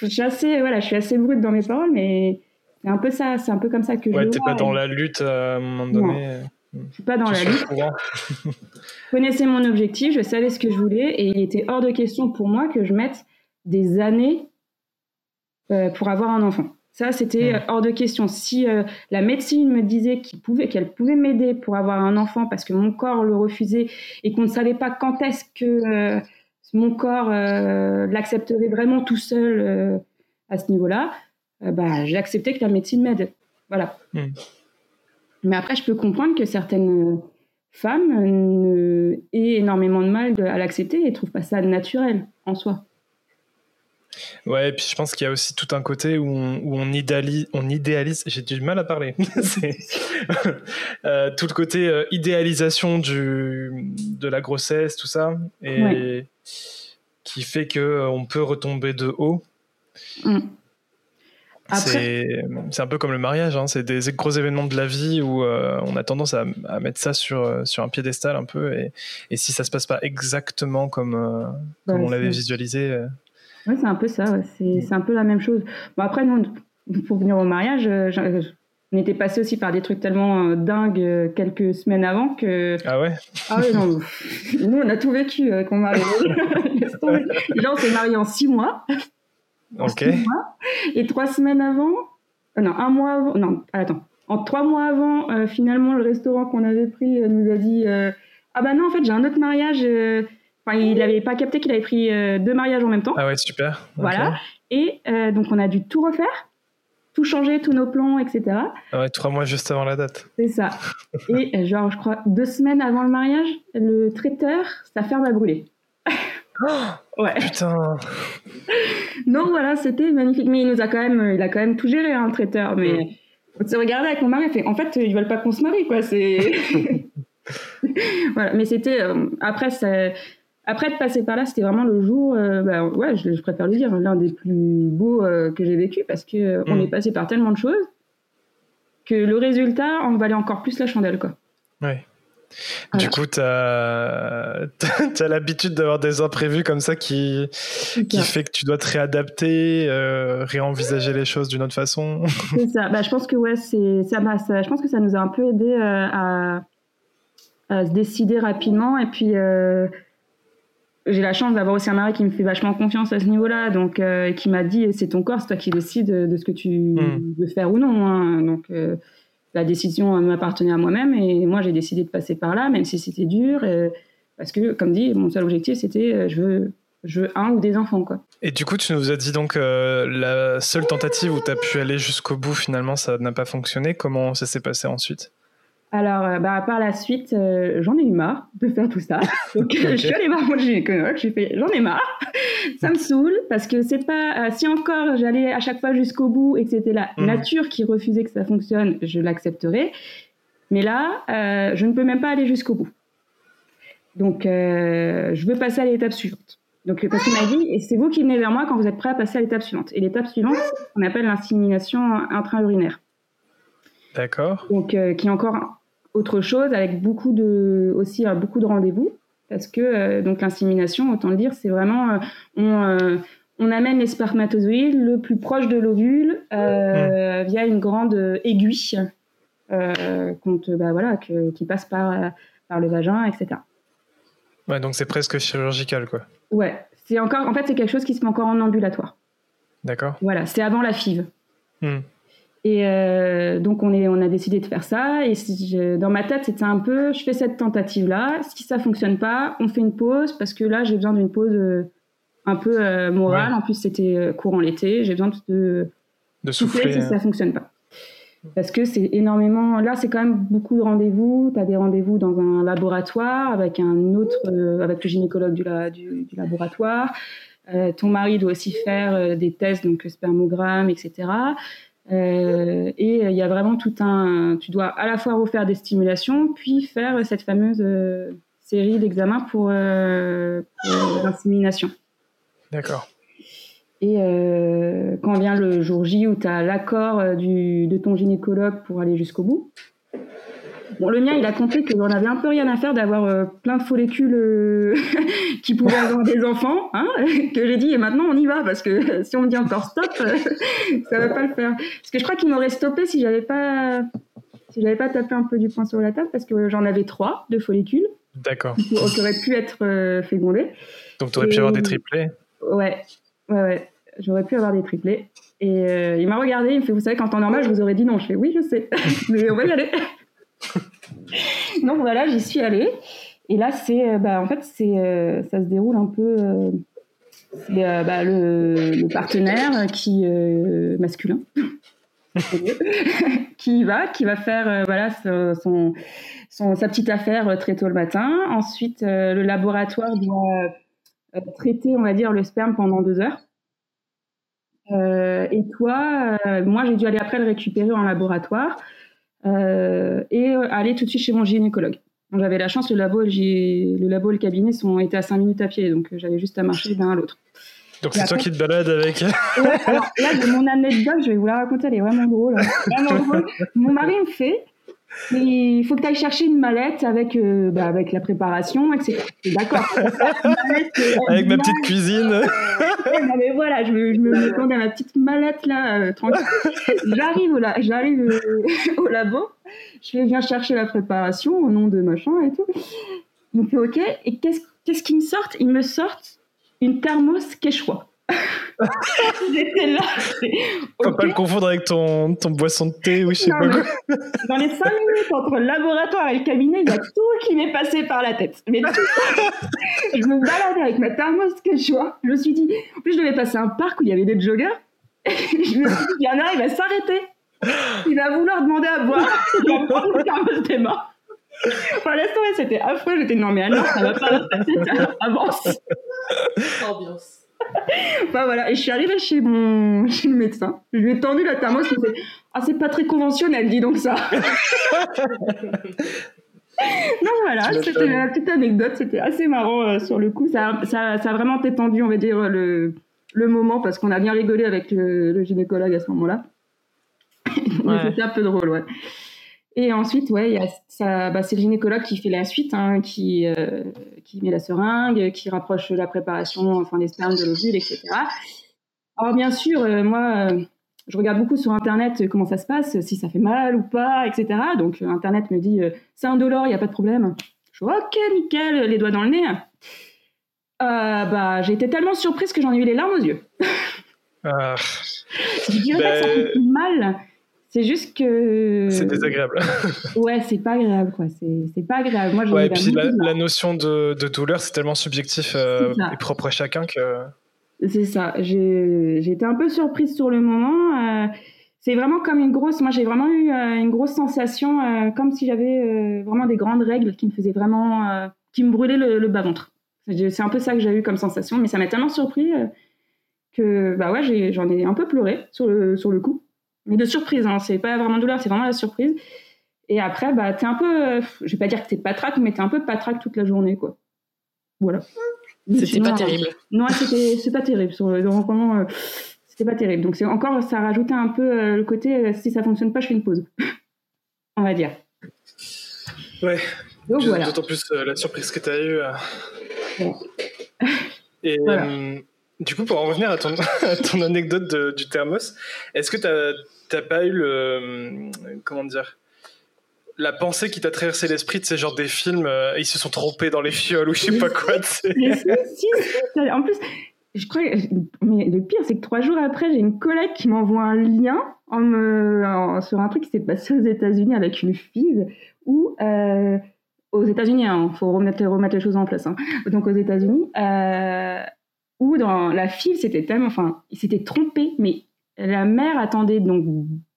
je, suis assez, voilà, je suis assez brute dans mes paroles, mais c'est un peu ça, c'est un peu comme ça que ouais, je. Ouais, t'es pas dans la lutte à un moment donné. Non. Je suis pas dans la lutte. je connaissais mon objectif, je savais ce que je voulais, et il était hors de question pour moi que je mette des années pour avoir un enfant. Ça, c'était euh, hors de question. Si euh, la médecine me disait qu'elle pouvait, m'aider pour avoir un enfant parce que mon corps le refusait et qu'on ne savait pas quand est-ce que euh, mon corps l'accepterait vraiment tout seul à ce niveau-là, bah, j'ai accepté que la médecine m'aide. Voilà. Mais après, je peux comprendre que certaines femmes aient énormément de mal à l'accepter et ne trouvent pas ça naturel en soi. Ouais, et puis je pense qu'il y a aussi tout un côté où on, où on idéalise, on idéalise j'ai du mal à parler, euh, tout le côté euh, idéalisation du, de la grossesse, tout ça, et qui fait que euh, on peut retomber de haut. Mm. C'est un peu comme le mariage, hein, c'est des gros événements de la vie où on a tendance à, à, mettre ça sur, sur un piédestal un peu, et, et si ça se passe pas exactement comme, comme on l'avait visualisé oui, c'est un peu ça. C'est, un peu la même chose. Bon, après, nous, pour venir au mariage, euh, on était passé aussi par des trucs tellement euh, dingues euh, quelques semaines avant que. Ah ouais? Ah ouais, nous, on a tout vécu quand on m'a Là, on s'est marié en six mois. Ok. Et trois semaines avant, euh, non, un mois avant, non, attends, en trois mois avant, euh, finalement, le restaurant qu'on avait pris euh, nous a dit Ah bah non, en fait, j'ai un autre mariage. Enfin, il n'avait pas capté qu'il avait pris deux mariages en même temps. Ah ouais, super. Voilà. Et donc, on a dû tout refaire, tout changer, tous nos plans, etc. Ah ouais, trois mois juste avant la date. C'est ça. Et genre, je crois, deux semaines avant le mariage, le traiteur, sa ferme a brûlé. Oh, ouais. Putain. Non, voilà, c'était magnifique. Mais il nous a quand même, il a quand même tout géré, hein, le traiteur. Mais on s'est regardé avec mon mari, fait, en fait, ils veulent pas qu'on se marie, quoi. C'est. voilà. Mais c'était euh, après, ça... après de passer par là, c'était vraiment le jour, euh, bah, ouais, je, préfère le dire, l'un des plus beaux euh, que j'ai vécu parce que on mm. est passé par tellement de choses que le résultat en valait encore plus la chandelle, quoi. Ouais. Du coup, tu as, l'habitude d'avoir des imprévus comme ça qui, qui fait que tu dois te réadapter, euh, réenvisager les choses d'une autre façon. C'est ça. Bah, je pense que ouais, c'est ça, ça, Je pense que ça nous a un peu aidé euh, à, se décider rapidement. Et puis, euh, j'ai la chance d'avoir aussi un mari qui me fait vachement confiance à ce niveau-là, donc qui m'a dit c'est ton corps, c'est toi qui décides de ce que tu hmm. veux faire ou non. Hein. Donc la décision m'appartenait à moi-même et moi j'ai décidé de passer par là, même si c'était dur, parce que comme dit, mon seul objectif c'était euh, je veux, je veux un ou des enfants quoi. Et du coup, tu nous as dit donc euh, la seule tentative où tu as pu aller jusqu'au bout, finalement, ça n'a pas fonctionné. Comment ça s'est passé ensuite? Alors, euh, bah, par la suite, euh, j'en ai eu marre de faire tout ça. Donc, je suis allée voir mon gynécologue, j'ai fait, j'en ai marre, ça me saoule, parce que c'est pas, euh, si encore j'allais à chaque fois jusqu'au bout et que c'était la mhm. nature qui refusait que ça fonctionne, je l'accepterais. Mais là, je ne peux même pas aller jusqu'au bout. Donc, je veux passer à l'étape suivante. Donc, parce qu'il m'a dit, c'est vous qui venez vers moi quand vous êtes prêt à passer à l'étape suivante. Et l'étape suivante, on appelle l'insémination intra-urinaire. D'accord. Donc, qui est encore autre chose avec beaucoup de aussi euh, beaucoup de rendez-vous. Parce que euh, donc l'insémination autant le dire c'est vraiment euh, on, on amène les spermatozoïdes le plus proche de l'ovule mmh. via une grande aiguille bah, voilà qui passe par par le vagin etc ouais donc c'est presque chirurgical quoi. Ouais c'est encore en fait c'est quelque chose qui se met encore en ambulatoire. D'accord. Voilà c'est avant la FIV. Mmh. Et euh, donc on, est, on a décidé de faire ça. Et dans ma tête, c'était un peu, je fais cette tentative-là. Si ça fonctionne pas, on fait une pause parce que là, j'ai besoin d'une pause euh, un peu euh, morale. En plus, c'était courant l'été. J'ai besoin de, de souffler si ça fonctionne pas. Parce que c'est énormément. Là, c'est quand même beaucoup de rendez-vous. Tu as des rendez-vous dans un laboratoire avec un autre, avec le gynécologue du, du, du laboratoire. ton mari doit aussi faire des tests, donc spermogramme, etc. Euh, et il y a vraiment tout un. Tu dois à la fois refaire des stimulations, puis faire cette fameuse euh, série d'examens pour, euh, l'insémination. D'accord. Et quand vient le jour J où tu as l'accord de ton gynécologue pour aller jusqu'au bout, Bon, le mien, il a compris que j'en avais un peu rien à faire d'avoir euh, plein de follicules euh, qui pouvaient avoir des enfants, hein, que j'ai dit, et maintenant on y va, parce que si on me dit encore stop, ça ça va pas le faire. Parce que je crois qu'il m'aurait stoppé si j'avais pas, si j'avais pas tapé un peu du poing sur la table, parce que j'en avais trois de follicules. D'accord. Qui auraient pu être euh, fécondés. Donc tu aurais pu avoir des triplés Ouais, ouais, ouais. J'aurais pu avoir des triplés. Et il m'a regardé, il me fait, vous savez, qu'en temps normal, je vous aurais dit non. Je fais, oui, je sais, mais on va y aller. Donc voilà, j'y suis allée. Et là, c'est, euh, bah, en fait, c'est, euh, ça se déroule un peu. Euh, c'est bah, le, partenaire qui masculin qui va, qui va faire voilà son, sa petite affaire très tôt le matin. Ensuite, le laboratoire doit traiter, on va dire, le sperme pendant deux heures. et toi, moi, j'ai dû aller après le récupérer en laboratoire. Euh, et euh, aller tout de suite chez mon gynécologue. J'avais la chance, le labo, le labo et le cabinet sont été à 5 minutes à pied, donc euh, j'avais juste à marcher d'un à l'autre. Donc c'est toi qui te balades avec. alors, là, de mon anecdote, je vais vous la raconter, elle est vraiment drôle. Vraiment drôle. Mon mari me fait il faut que tu ailles chercher une mallette avec, euh, bah, avec la préparation, etc. D'accord. Euh, avec ma petite cuisine. non, mais voilà, je me, je me à ma petite mallette là, euh, tranquille. J'arrive au, j'arrive au labo, je vais viens chercher la préparation au nom de machin et tout. Il me fait OK, et qu'est-ce, qu'est-ce qu'ils me sortent Ils me sortent une thermos quechua. J'étais là. Faut pas le confondre avec ton, ton boisson de thé ou je sais pas quoi. Dans les 5 minutes entre le laboratoire et le cabinet, il y a tout qui m'est passé par la tête. Mais tout Je me baladais avec ma thermos que je vois. Je me suis dit, en plus, je devais passer un parc où il y avait des joggers. je me suis dit, il y en a, il va s'arrêter. Il va vouloir demander à boire. Il va prendre le thermos des mains. Enfin, laisse tomber, c'était affreux. J'étais, non, mais alors, ça va pas avance. Ambiance. Bah voilà, et je suis arrivée chez mon chez le médecin. Je lui ai tendu la thermos, je me Ah, c'est pas très conventionnel, dis donc ça. donc voilà, c'était la petite anecdote, c'était assez marrant euh, sur le coup. Ça, ça, ça, a vraiment détendu, on va dire, le, le moment, parce qu'on a bien rigolé avec le, gynécologue à ce moment-là. c'était un peu drôle, ouais. Et ensuite, ouais, bah, c'est le gynécologue qui fait la suite, hein, qui, euh, qui met la seringue, qui rapproche la préparation, enfin les spermes de l'ovule, etc. Alors bien sûr, euh, moi, euh, je regarde beaucoup sur Internet comment ça se passe, si ça fait mal ou pas, etc. Donc Internet me dit c'est indolore, il n'y a pas de problème. Je dis ok, nickel, les doigts dans le nez. bah, j'ai été tellement surprise que j'en ai eu les larmes aux yeux. Ah. je dirais que ça ben, fait mal, c'est juste que. C'est désagréable. ouais, c'est pas agréable, quoi. C'est pas agréable. Moi, ouais, et puis la, notion de, de douleur, c'est tellement subjectif euh, et propre à chacun que. C'est ça. J'ai été un peu surprise sur le moment. Euh, c'est vraiment comme une grosse. Moi, j'ai vraiment eu euh, une grosse sensation, comme si j'avais vraiment des grandes règles qui me faisaient vraiment. qui me brûlaient le, bas-ventre. C'est un peu ça que j'ai eu comme sensation, mais ça m'a tellement surpris que, bah ouais, j'en ai, ai, un peu pleuré sur le, sur le coup mais de surprise. Hein. C'est pas vraiment douleur, c'est vraiment la surprise. Et après, bah, t'es un peu, euh, je vais pas dire que t'es patraque, mais t'es un peu patraque toute la journée, quoi. Voilà. C'était pas terrible. non, c'est pas terrible. Sur, vraiment, euh, c'était pas terrible. Donc c'est encore, ça a rajouté un peu euh, le côté, si ça fonctionne pas, je fais une pause. On va dire. Ouais. Donc voilà. D'autant plus la surprise que t'as eue. Et voilà. Du coup, pour en revenir à ton, anecdote du thermos, est-ce que tu n'as pas eu le. Comment dire la pensée qui t'a traversé l'esprit de ces genres des films, euh, ils se sont trompés dans les fioles ou je sais pas quoi. en plus, je crois, mais le pire, c'est que trois jours après, j'ai une collègue qui m'envoie un lien sur un truc qui s'est passé aux États-Unis avec une fille où, euh, aux États-Unis, il hein, faut remettre, remettre les choses en place. Hein. Donc aux États-Unis, euh, où dans la file, c'était tellement, enfin, il s'était trompé, mais la mère attendait donc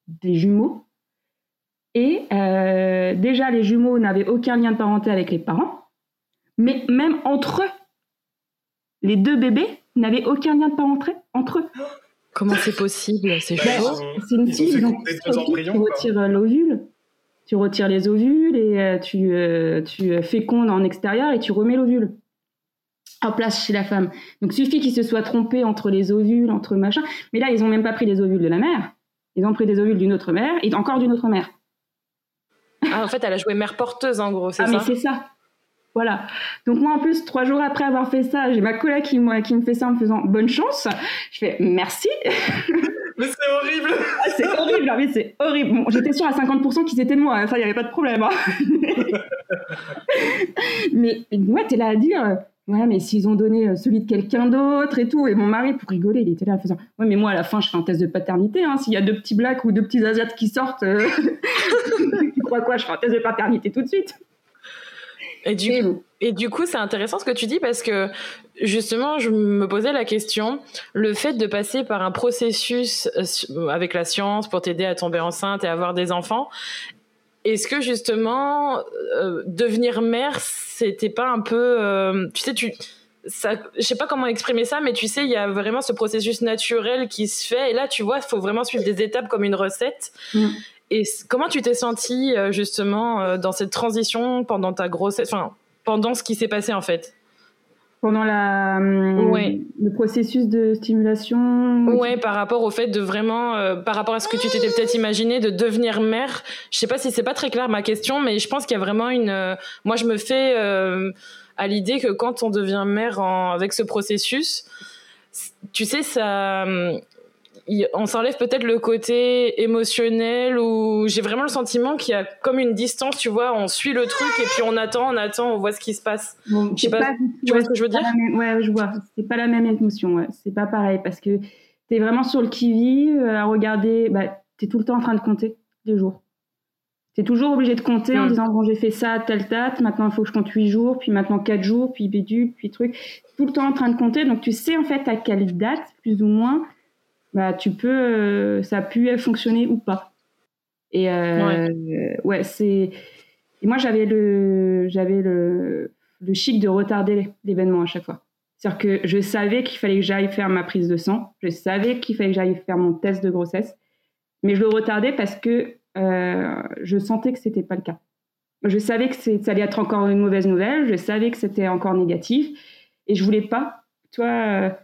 des jumeaux. Et euh, déjà, les jumeaux n'avaient aucun lien de parenté avec les parents, mais même entre eux, les deux bébés n'avaient aucun lien de parenté entre eux. Comment c'est possible? C'est ben, C'est une fille, donc tu retires l'ovule, tu retires les ovules et euh, tu, euh, tu fécondes en extérieur et tu remets l'ovule en place chez la femme. Donc, suffit qu'ils se soient trompés entre les ovules, entre machin. Mais là, ils n'ont même pas pris les ovules de la mère. Ils ont pris des ovules d'une autre mère et encore d'une autre mère. Ah, en fait, elle a joué mère porteuse, en gros, c'est ah, ça mais c'est ça. Voilà. Donc, moi, en plus, trois jours après avoir fait ça, j'ai ma collègue qui, moi, qui me fait ça en me faisant bonne chance. Je fais merci. Mais c'est horrible ah, C'est horrible, mais c'est horrible. J'étais sûre à 50% qu'ils étaient de moi, ça, il n'y avait pas de problème. Hein. mais ouais, t'es là à dire Ouais, mais s'ils ont donné euh, celui de quelqu'un d'autre et tout. Et mon mari, pour rigoler, il était là en faisant Ouais, mais moi, à la fin, je fais un test de paternité. Hein. S'il y a deux petits blacks ou deux petits asiates qui sortent, euh, tu crois quoi? Je fais un test de paternité tout de suite. Et du, coup, et du coup, c'est intéressant ce que tu dis parce que justement, je me posais la question le fait de passer par un processus euh, avec la science pour t'aider à tomber enceinte et avoir des enfants, est-ce que justement devenir mère, c'était pas un peu, euh, tu sais, tu, ça, je sais pas comment exprimer ça, mais tu sais, il y a vraiment ce processus naturel qui se fait. Et là, tu vois, il faut vraiment suivre des étapes comme une recette. Mm. Et comment tu t'es sentie euh, justement euh, dans cette transition pendant ta grossesse, enfin, pendant ce qui s'est passé en fait? Pendant la, le processus de stimulation Ouais, par rapport au fait de vraiment, par rapport à ce que tu t'étais peut-être imaginé de devenir mère. Je sais pas si c'est pas très clair ma question, mais je pense qu'il y a vraiment une. moi, je me fais à l'idée que quand on devient mère en, avec ce processus, tu sais, ça on s'enlève peut-être le côté émotionnel où j'ai vraiment le sentiment qu'il y a comme une distance, tu vois, on suit le truc et puis on attend, on attend, on voit ce qui se passe. je sais pas, tu vois ce que je veux dire Ouais, je vois. C'est pas la même émotion, ouais. c'est pas pareil parce que tu es vraiment sur le qui-vive à regarder, bah, tu es tout le temps en train de compter les jours. Tu es toujours obligé de compter en mm. disant bon j'ai fait ça à telle date, maintenant il faut que je compte 8 jours, puis maintenant 4 jours, puis bédu, puis truc. Tout le temps en train de compter, donc tu sais en fait à quelle date, plus ou moins, bah tu peux, euh, ça a pu fonctionner ou pas. Et euh, ouais, c'est. Et moi j'avais le, j'avais le, le chic de retarder l'événement à chaque fois. C'est-à-dire que je savais qu'il fallait que j'aille faire ma prise de sang, je savais qu'il fallait que j'aille faire mon test de grossesse, mais je le retardais parce que euh, je sentais que c'était pas le cas. Je savais que ça allait être encore une mauvaise nouvelle, je savais que c'était encore négatif, et je voulais pas, toi,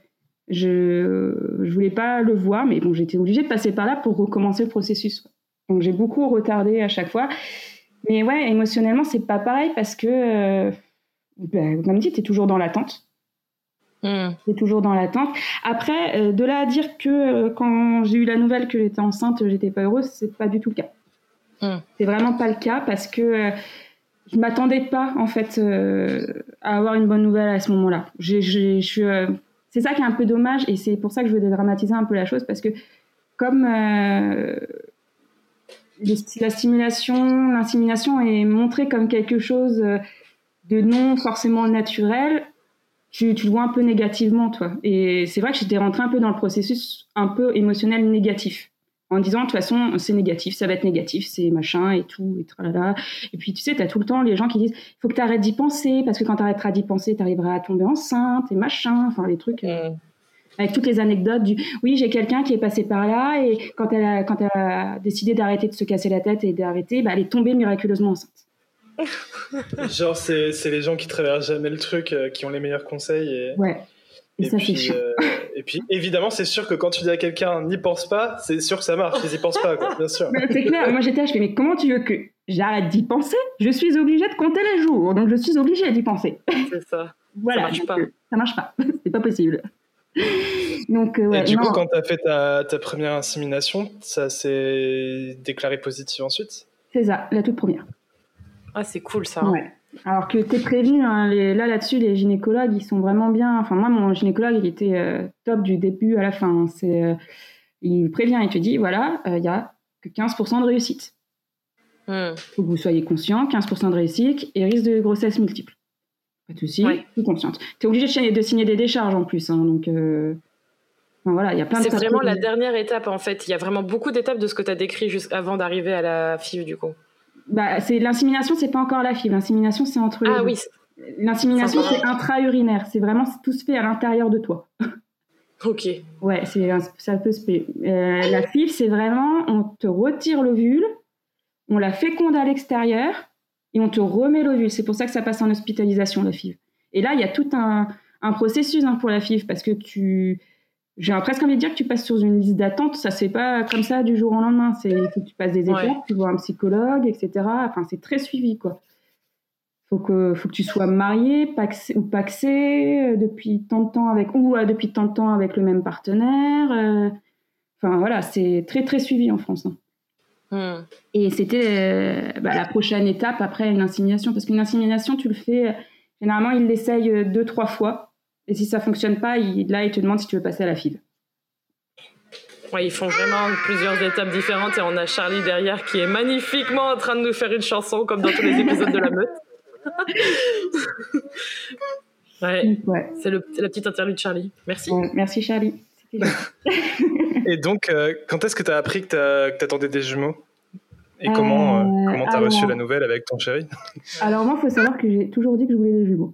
je, je voulais pas le voir, mais bon, j'étais obligée de passer par là pour recommencer le processus. Donc j'ai beaucoup retardé à chaque fois. Mais ouais, émotionnellement, c'est pas pareil parce que, euh, ben, comme dit, tu es toujours dans l'attente. Mm. C'est toujours dans l'attente. Après, de là à dire que quand j'ai eu la nouvelle que j'étais enceinte, j'étais pas heureuse, c'est pas du tout le cas. Mm. C'est vraiment pas le cas parce que euh, je m'attendais pas en fait euh, à avoir une bonne nouvelle à ce moment-là. Euh, c'est ça qui est un peu dommage et c'est pour ça que je veux dédramatiser un peu la chose parce que comme la stimulation, l'insémination est montrée comme quelque chose de non forcément naturel, tu, tu, le vois un peu négativement, toi. Et c'est vrai que j'étais rentrée un peu dans le processus un peu émotionnel négatif en disant de toute façon c'est négatif, ça va être négatif, c'est machin et tout et tralala. Et puis tu sais, tu as tout le temps les gens qui disent il faut que tu arrêtes d'y penser parce que quand tu arrêteras d'y penser, tu arriveras à tomber enceinte et machin, enfin les trucs euh, avec toutes les anecdotes du oui, j'ai quelqu'un qui est passé par là et quand elle a, quand elle a décidé d'arrêter de se casser la tête et d'arrêter, bah, elle est tombée miraculeusement enceinte. Genre c'est les gens qui traversent jamais le truc euh, qui ont les meilleurs conseils et Ouais. Et, puis, euh, et puis, évidemment, c'est sûr que quand tu dis à quelqu'un n'y pense pas, c'est sûr que ça marche. Ils y pensent pas, quoi, bien sûr. c'est clair. Moi, j'étais là, je fais, mais comment tu veux que j'arrête d'y penser? Je suis obligée de compter les jours, donc je suis obligée d'y penser. C'est ça. voilà. Ça marche pas. Euh, ça marche pas. c'est pas possible. Donc, euh, ouais, et du coup, quand tu as fait ta, ta, première insémination, ça s'est déclaré positif ensuite? C'est ça, la toute première. Ah, c'est cool ça. Hein. Alors que tu es prévenu, hein, là là-dessus, les gynécologues, ils sont vraiment bien. Enfin, moi, mon gynécologue, il était euh, top du début à la fin. C'est, euh, il prévient, il te dit, voilà, euh, il y a que 15% de réussite. Il hmm. faut que vous soyez conscient, 15% de réussite et risque de grossesse multiple. Pas de souci, suis consciente. Tu es obligé de, signer des décharges en plus. Hein, donc, voilà, il y a plein C'est vraiment la dernière étape, en fait. Il y a vraiment beaucoup d'étapes de ce que tu as décrit juste avant d'arriver à la FIV, du coup bah, c'est l'insémination, c'est pas encore la fibre. L'insémination, c'est entre ah, oui. L'insémination, c'est intra-urinaire. C'est vraiment tout se fait à l'intérieur de toi. Ok. Ouais, c'est ça peut se faire. Euh, la fibre, c'est vraiment on te retire l'ovule, on la féconde à l'extérieur et on te remet l'ovule. C'est pour ça que ça passe en hospitalisation la fibre. Et là, il y a tout un, un processus hein, pour la fibre parce que tu j'ai presque envie de dire que tu passes sur une liste d'attente. Ça se fait pas comme ça du jour au lendemain. C'est que tu passes des étapes, tu vois un psychologue, etc. Enfin, c'est très suivi, quoi. Faut que, faut que tu sois marié, paxé, ou paxé euh, depuis tant de temps avec, ou euh, depuis tant de temps avec le même partenaire. Euh. enfin, voilà, c'est très, très suivi en France. Hein. Hmm. Et c'était bah, la prochaine étape après une insémination. Parce qu'une insémination, tu le fais, généralement, ils l'essayent deux, trois fois et si ça fonctionne pas, il, là, il te demande si tu veux passer à la file. Ouais, ils font vraiment plusieurs étapes différentes et on a Charlie derrière qui est magnifiquement en train de nous faire une chanson comme dans tous les épisodes de la meute. ouais, c'est la petite interlude de Charlie. Merci. merci Charlie. et donc, euh, quand est-ce que tu as appris que tu attendais des jumeaux? Et comment euh, comment tu as reçu la nouvelle avec ton chéri? Alors moi, il faut savoir que j'ai toujours dit que je voulais des jumeaux.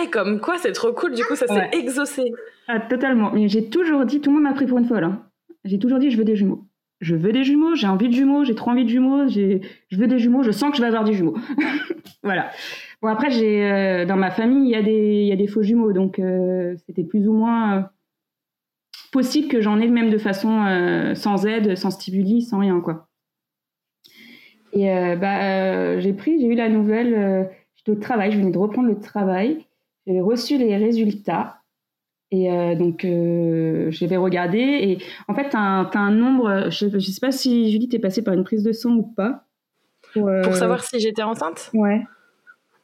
Eh, comme quoi, c'est trop cool, du coup, ça s'est exaucé. Ah, totalement. Mais j'ai toujours dit, tout le monde m'a pris pour une folle. Hein. J'ai toujours dit, je veux des jumeaux. Je veux des jumeaux, j'ai envie de jumeaux, j'ai trop envie de jumeaux, je veux des jumeaux, je sens que je vais avoir des jumeaux. voilà. Bon, après, j'ai euh, dans ma famille, il y, a des, y a des faux jumeaux, donc euh, c'était plus ou moins euh, possible que j'en ai même de façon sans aide, sans stimuli, sans rien, quoi. Et bah, j'ai pris, j'ai eu la nouvelle, j'étais au travail, je venais de reprendre le travail. J'avais reçu les résultats Et donc, j'avais regardé. Et en fait, tu as, un nombre. Je ne sais pas si Julie, t'es passée par une prise de sang ou pas. Pour, savoir si j'étais enceinte? Ouais.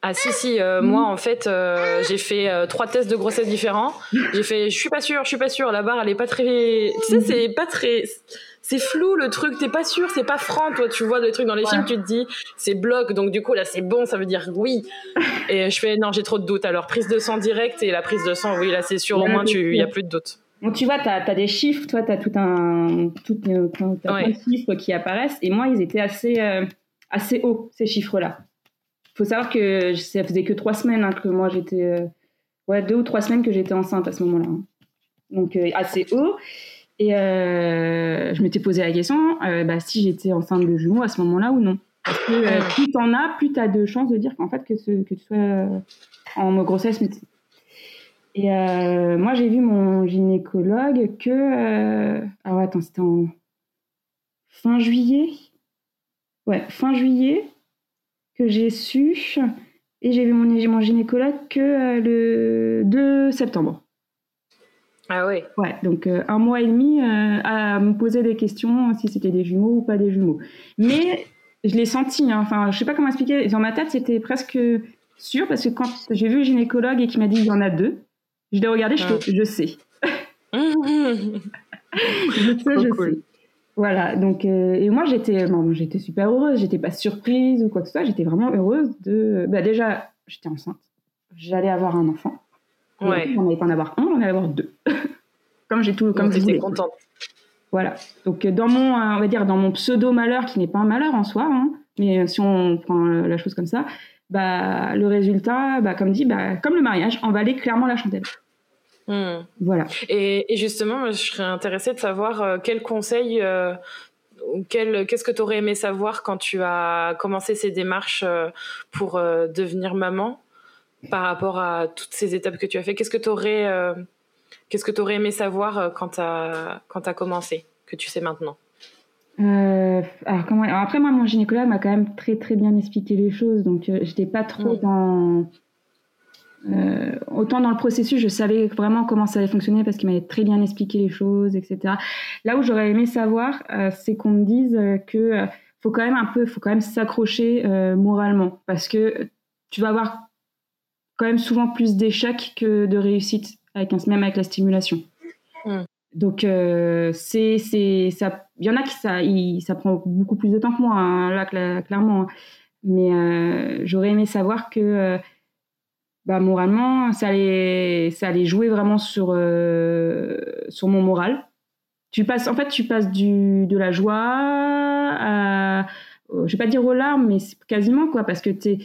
Ah si si moi en fait j'ai fait trois tests de grossesse différents j'ai fait je suis pas sûre je suis pas sûre la barre elle est pas très tu sais c'est pas très c'est flou le truc, t'es pas sûr, c'est pas franc, toi tu vois des trucs dans les films, tu te dis c'est bloc, donc du coup là c'est bon, ça veut dire oui. Et je fais non, j'ai trop de doutes. Alors prise de sang direct et la prise de sang, oui là c'est sûr, au moins il y a plus de doutes. Donc tu vois, tu as, des chiffres, toi tu as tout un tout, as chiffres qui apparaissent et moi ils étaient assez euh, assez hauts ces chiffres-là. Faut savoir que ça faisait que trois semaines hein, que moi j'étais euh, ouais deux ou trois semaines que j'étais enceinte à ce moment-là. Hein. Donc euh, assez haut. Et euh, je m'étais posé la question bah, si j'étais enceinte de jumeaux à ce moment-là ou non. Parce que ah. plus t'en as, plus t'as de chances de dire qu'en fait que, que tu sois en grossesse Et moi, j'ai vu mon gynécologue que. alors attends, c'était en fin juillet? Ouais, fin juillet que j'ai su. Et j'ai vu mon, mon gynécologue que le 2 septembre. Ah oui. Ouais, donc euh, un mois et demi euh, à me poser des questions si c'était des jumeaux ou pas des jumeaux. Mais je l'ai senti, hein, enfin, je sais pas comment expliquer. Dans ma tête, c'était presque sûr parce que quand j'ai vu le gynécologue et qu'il m'a dit il y en a deux, je l'ai regardé, je, ah. je sais. je sais, je sais. Voilà, donc, euh, et moi j'étais bon, j'étais super heureuse, j'étais pas surprise ou quoi que ce soit, j'étais vraiment heureuse de. Bah, déjà, j'étais enceinte, j'allais avoir un enfant. Ouais. On n'allait pas en avoir un, on allait avoir deux. comme j'ai tout, comme j'étais contente. Voilà. Donc dans mon, on va dire dans mon pseudo malheur qui n'est pas un malheur en soi, hein, mais si on prend la chose comme ça, bah le résultat, bah comme dit, bah comme le mariage, on va aller clairement la chandelle. Hmm. Voilà. Et, justement, je serais intéressée de savoir euh, quel conseil euh, qu'est-ce que tu aurais aimé savoir quand tu as commencé ces démarches euh, pour devenir maman par rapport à toutes ces étapes que tu as fait? Qu'est-ce que tu aurais, euh, qu'est-ce que aurais aimé savoir euh, quand tu as, as commencé, que tu sais maintenant? Euh, alors, comment... après, moi, mon gynécologue m'a quand même très très bien expliqué les choses, donc je j'étais pas trop mm. dans. Autant dans le processus, je savais vraiment comment ça allait fonctionner parce qu'il m'avait très bien expliqué les choses, etc. Là où j'aurais aimé savoir, c'est qu'on me dise que faut quand même un peu, faut quand même s'accrocher moralement parce que tu vas avoir quand même souvent plus d'échecs que de réussite, avec un, même avec la stimulation. Hmm. Donc, euh, c'est, c'est, ça, il y en a qui ça, ça prend beaucoup plus de temps que moi, hein, là, clairement. Hein. Mais euh, j'aurais aimé savoir que, euh, bah, moralement, ça allait, ça allait jouer vraiment sur, sur mon moral. Tu passes, en fait, tu passes du, de la joie à, je vais pas dire aux larmes, mais quasiment quoi, parce que tu es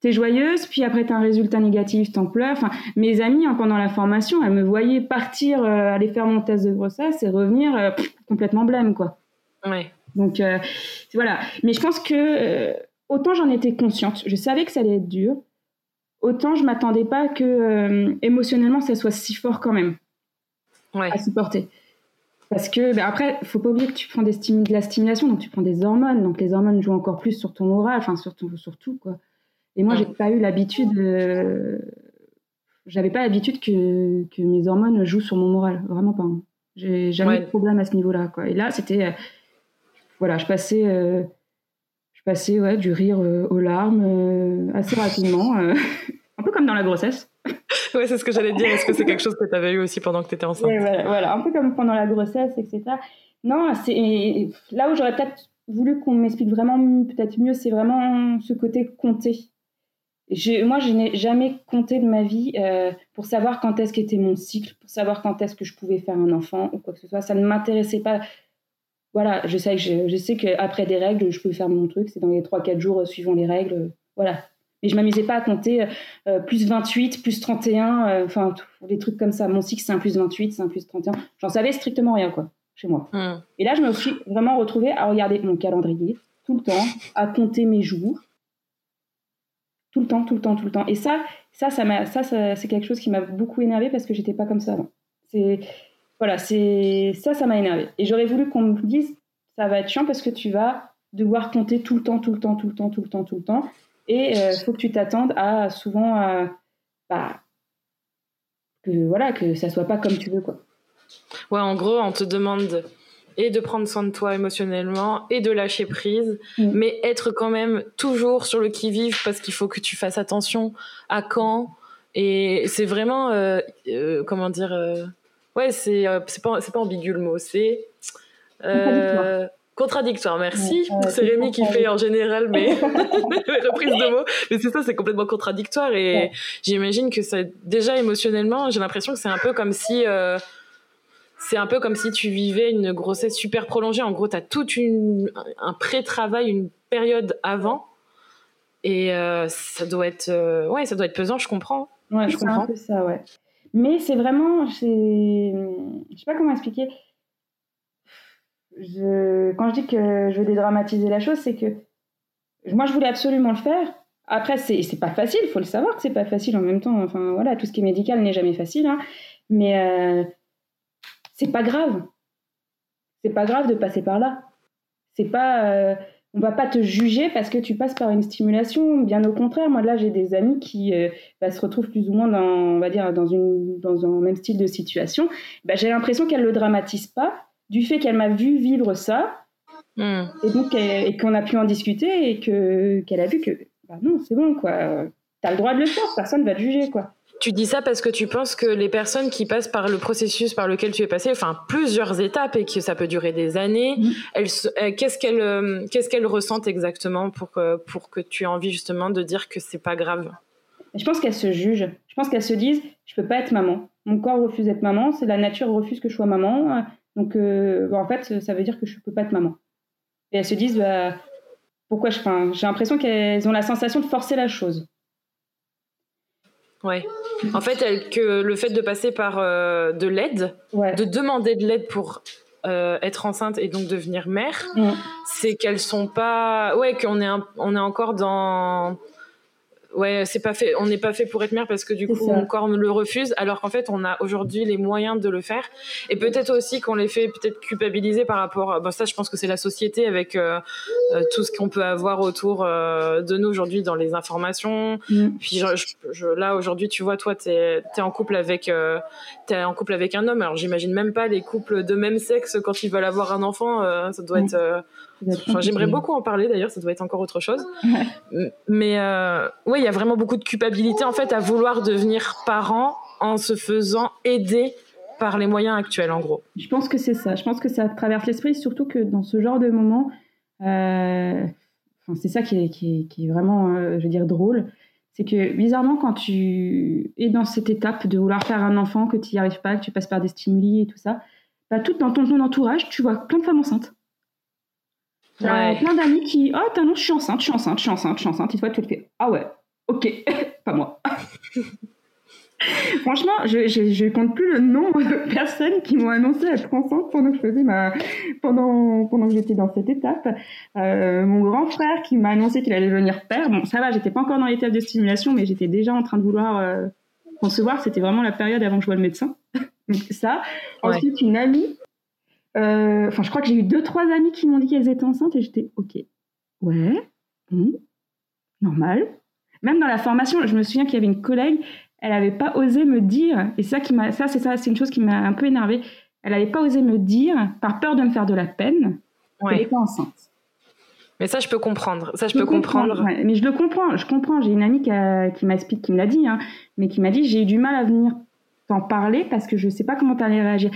t'es joyeuse, puis après t'as un résultat négatif, t'en pleures. Enfin, mes amis, hein, pendant la formation, elles me voyaient partir, euh, aller faire mon test de grossesse et revenir euh, complètement blême, quoi. Ouais. Donc euh, voilà. Mais je pense que autant j'en étais consciente, je savais que ça allait être dur, autant je m'attendais pas que émotionnellement ça soit si fort quand même ouais. à supporter. Parce que ben après, faut pas oublier que tu prends des de la stimulation, donc tu prends des hormones, donc les hormones jouent encore plus sur ton moral, enfin sur, sur tout quoi. Et moi, j'ai pas eu l'habitude, euh, j'avais pas l'habitude que, que, mes hormones jouent sur mon moral, vraiment pas. Hein. J'ai jamais eu de problème à ce niveau-là, quoi. Et là, c'était, euh, voilà, je passais, euh, je passais ouais, du rire aux larmes assez rapidement, un peu comme dans la grossesse. ouais, c'est ce que j'allais dire. Est-ce que c'est quelque chose que tu avais eu aussi pendant que tu étais enceinte voilà, un peu comme pendant la grossesse, etc. Non, c'est là où j'aurais peut-être voulu qu'on m'explique vraiment peut-être mieux, c'est vraiment ce côté compter moi, je n'ai jamais compté de ma vie euh, pour savoir quand est-ce qu'était mon cycle, pour savoir quand est-ce que je pouvais faire un enfant ou quoi que ce soit. Ça ne m'intéressait pas. Voilà, je sais que je, sais qu'après des règles, je peux faire mon truc. C'est dans les 3-4 jours euh, suivant les règles. voilà. Mais je m'amusais pas à compter euh, plus 28, plus 31, enfin, des trucs comme ça. Mon cycle, c'est un plus 28, c'est un plus 31. J'en savais strictement rien, quoi, chez moi. Mmh. Et là, je me suis vraiment retrouvée à regarder mon calendrier tout le temps, à compter mes jours tout le temps, tout le temps, tout le temps. Et ça, ça, ça, m'a, ça, c'est quelque chose qui m'a beaucoup énervé parce que j'étais pas comme ça avant. C'est, voilà, c'est ça, ça m'a énervé. Et j'aurais voulu qu'on me dise, ça va être chiant parce que tu vas devoir compter tout le temps, tout le temps, tout le temps, tout le temps, tout le temps. Et il euh, faut que tu t'attendes à souvent, bah, que voilà, que ça soit pas comme tu veux, quoi. Ouais, en gros, on te demande et de prendre soin de toi émotionnellement et de lâcher prise, mm. mais être quand même toujours sur le qui-vive parce qu'il faut que tu fasses attention à quand. Et c'est vraiment, euh, euh, comment dire, ouais, c'est c'est pas, pas ambigu le mot, c'est contradictoire. merci. c'est Rémi qui fait en général mes reprises de mots. Mais c'est ça, c'est complètement contradictoire. Et j'imagine que c'est déjà émotionnellement, j'ai l'impression que c'est un peu comme si c'est un peu comme si tu vivais une grossesse super prolongée. En gros, tu as tout un pré-travail, une période avant. Et euh, ça doit être euh, ouais, ça doit être pesant, je comprends. Ouais, je comprends. un peu ça, ouais. Mais c'est vraiment, je sais pas comment expliquer. Je... Quand je dis que je veux dédramatiser la chose, c'est que moi, je voulais absolument le faire. Après, c'est pas facile, il faut le savoir que c'est pas facile en même temps. Enfin, voilà, tout ce qui est médical n'est jamais facile. Hein. Mais euh, c'est pas grave. C'est pas grave de passer par là. C'est pas, euh, on va pas te juger parce que tu passes par une stimulation. Bien au contraire, moi là j'ai des amis qui euh, bah, se retrouvent plus ou moins dans, on va dire dans une, dans un même style de situation. Bah, j'ai l'impression qu'elle le dramatise pas du fait qu'elle m'a vu vivre ça hmm. et donc et qu'on a pu en discuter et que qu'elle a vu que bah non c'est bon quoi. T'as le droit de le faire, personne va te juger quoi. Tu dis ça parce que tu penses que les personnes qui passent par le processus par lequel tu es passé, enfin plusieurs étapes et que ça peut durer des années, elles, euh, qu'est-ce qu'elles, euh, qu'est-ce qu'elles ressentent exactement pour que, pour que tu aies envie justement de dire que c'est pas grave? Je pense qu'elles se jugent. Je pense qu'elles se disent, je peux pas être maman. Mon corps refuse d'être maman. C'est la nature refuse que je sois maman. Donc euh, en fait, ça veut dire que je peux pas être maman. Et elles se disent, bah, pourquoi je, j'ai l'impression qu'elles ont la sensation de forcer la chose. Ouais. En fait, que le fait de passer par euh, de l'aide, de demander de l'aide pour euh, être enceinte et donc devenir mère, c'est qu'elles sont pas, ouais, qu'on est, on est encore dans ouais, c'est pas fait, on n'est pas fait pour être mère parce que du coup mon corps me le refuse, alors qu'en fait on a aujourd'hui les moyens de le faire. Et peut-être aussi qu'on les fait peut-être culpabiliser par rapport, à, bon ça je pense que c'est la société avec euh, euh, tout ce qu'on peut avoir autour euh, de nous aujourd'hui dans les informations. Mm. Puis je, là aujourd'hui tu vois toi t'es es en couple avec es en couple avec un homme. Alors j'imagine même pas les couples de même sexe quand ils veulent avoir un enfant, ça doit être J'aimerais beaucoup en parler d'ailleurs, ça doit être encore autre chose. Mais euh, oui, il y a vraiment beaucoup de culpabilité en fait à vouloir devenir parent en se faisant aider par les moyens actuels en gros. Je pense que c'est ça. Je pense que ça traverse l'esprit, surtout que dans ce genre de moment, euh, c'est ça qui est, qui est, vraiment, euh, je veux dire, drôle. C'est que bizarrement, quand tu es dans cette étape de vouloir faire un enfant, que tu n'y arrives pas, que tu passes par des stimuli et tout ça, bah, tout dans ton, ton entourage, tu vois plein de femmes enceintes. Ouais. plein d'amis qui, oh, t'as non, je suis enceinte, je suis enceinte, je suis enceinte, je suis enceinte. Et toi, tu le fais, ah ouais, ok, pas moi. Franchement, je, je, je, compte plus le nombre de personnes qui m'ont annoncé être enceinte pendant que je faisais ma, pendant, pendant que j'étais dans cette étape. Euh, mon grand frère qui m'a annoncé qu'il allait devenir père. Bon, ça va, j'étais pas encore dans l'étape de stimulation, mais j'étais déjà en train de vouloir euh, concevoir. C'était vraiment la période avant que je voie le médecin. Donc ça. Ensuite, une amie enfin, je crois que j'ai eu deux, trois amies qui m'ont dit qu'elles étaient enceintes et j'étais OK. Ouais, normal. Même dans la formation, je me souviens qu'il y avait une collègue, elle n'avait pas osé me dire, et ça qui m'a, ça c'est ça, c'est une chose qui m'a un peu énervée. Elle n'avait pas osé me dire, par peur de me faire de la peine, qu'elle était enceinte. Mais ça, je peux comprendre. Ça, je, peux comprendre. Mais je le comprends. Je comprends. J'ai une amie qui, qui m'a qui me l'a dit, hein, mais qui m'a dit j'ai eu du mal à venir t'en parler parce que je ne sais pas comment tu allais réagir.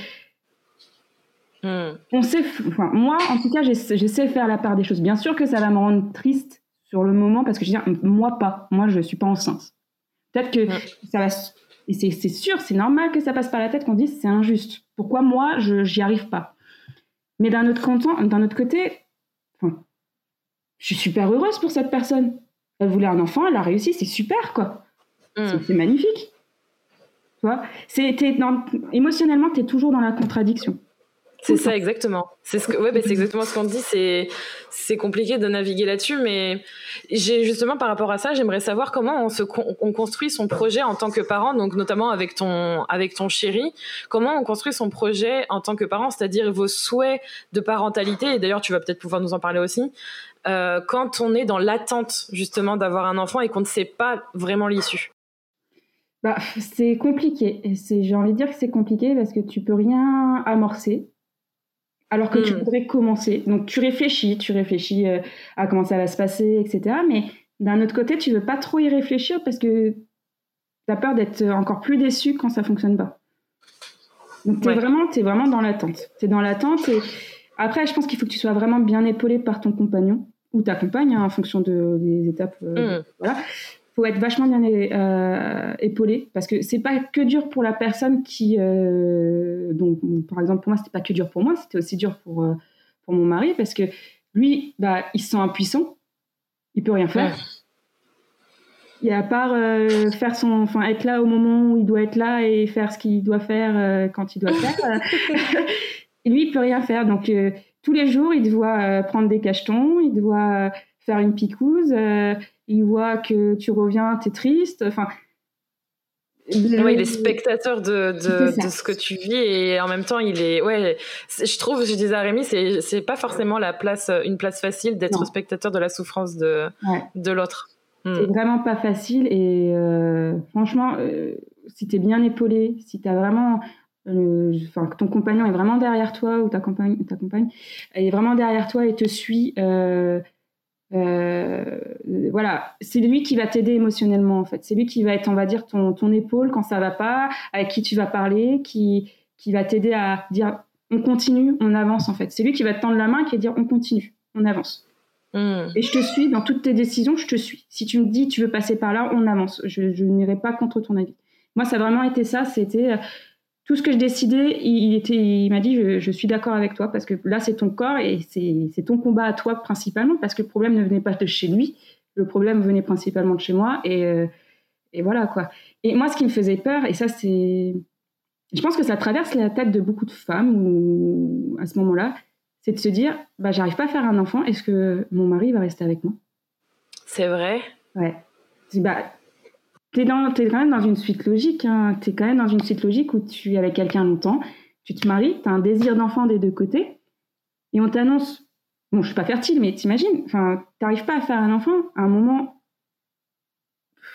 Hmm. On sait, enfin, moi, en tout cas, j'essaie de faire la part des choses. Bien sûr que ça va me rendre triste sur le moment parce que je dis, moi pas, moi je suis pas enceinte. Peut-être que hmm. ça va, c'est sûr, c'est normal que ça passe par la tête qu'on dise c'est injuste. Pourquoi moi je j'y arrive pas? Mais d'un autre, autre côté, enfin, je suis super heureuse pour cette personne. Elle voulait un enfant, elle a réussi, c'est super quoi. Hmm. C'est magnifique. Tu vois, émotionnellement, tu es toujours dans la contradiction. C'est ça exactement. C'est ce que, ouais, bah, c'est exactement ce qu'on dit. C'est, c'est compliqué de naviguer là-dessus, mais j'ai justement par rapport à ça, j'aimerais savoir comment on se, on construit son projet en tant que parent, donc notamment avec ton, avec ton chéri. Comment on construit son projet en tant que parent, c'est-à-dire vos souhaits de parentalité. Et d'ailleurs, tu vas peut-être pouvoir nous en parler aussi. Euh, quand on est dans l'attente justement d'avoir un enfant et qu'on ne sait pas vraiment l'issue? bah, c'est compliqué. J'ai envie de dire que c'est compliqué parce que tu peux rien amorcer alors que tu hmm. voudrais commencer. Donc tu réfléchis, tu réfléchis euh, à comment ça va se passer, etc. Mais d'un autre côté, tu veux pas trop y réfléchir parce que tu as peur d'être encore plus déçu quand ça fonctionne pas. Donc tu es, vraiment, es vraiment dans l'attente. Tu es dans l'attente et après, je pense qu'il faut que tu sois vraiment bien épaulé par ton compagnon ou ta compagne hein, en fonction de, des étapes. Euh, hmm. Voilà faut être vachement bien euh, épaulé parce que c'est pas que dur pour la personne qui euh, donc par exemple pour moi c'était pas que dur pour moi c'était aussi dur pour euh, pour mon mari parce que lui bah il se sent impuissant il peut rien faire. Il à part faire son enfin être là au moment où il doit être là et faire ce qu'il doit faire quand il doit faire lui il peut rien faire. Donc tous les jours il doit prendre des cachetons il doit faire une picouse il voit que tu reviens, tu es triste. Enfin, Oui, il est spectateur de, de, de, ce que tu vis et en même temps, il est. Ouais, je trouve, je disais à Rémi, c'est, pas forcément la place, une place facile d'être spectateur de la souffrance de, de l'autre. Hmm. C'est vraiment pas facile et euh, franchement, euh, si tu es bien épaulé, si tu as vraiment. Enfin, que ton compagnon est vraiment derrière toi ou ta compagne, ta compagne est vraiment derrière toi et te suit. Euh, voilà, c'est lui qui va t'aider émotionnellement en fait. C'est lui qui va être, on va dire, ton, ton épaule quand ça va pas, avec qui tu vas parler, qui, qui va t'aider à dire on continue, on avance en fait. C'est lui qui va te tendre la main, qui va dire on continue, on avance. Hmm. Et je te suis dans toutes tes décisions, je te suis. Si tu me dis tu veux passer par là, on avance. Je, je n'irai pas contre ton avis. Moi, ça a vraiment été ça. C'était tout ce que je décidais, il, était, il m'a dit je, suis d'accord avec toi parce que là c'est ton corps et c'est ton combat à toi principalement parce que le problème ne venait pas de chez lui, le problème venait principalement de chez moi et, euh, et voilà quoi. Et moi ce qui me faisait peur et ça c'est, je pense que ça traverse la tête de beaucoup de femmes ou à ce moment-là, c'est de se dire bah j'arrive pas à faire un enfant, est-ce que mon mari va rester avec moi? C'est vrai? Ouais. Bah, tu es, quand même dans une suite logique. Hein. Tu es quand même dans une suite logique où tu es avec quelqu'un longtemps, tu te maries, tu as un désir d'enfant des deux côtés, et on t'annonce, bon, je suis pas fertile, mais t'imagines, enfin, t'arrives pas à faire un enfant à un moment.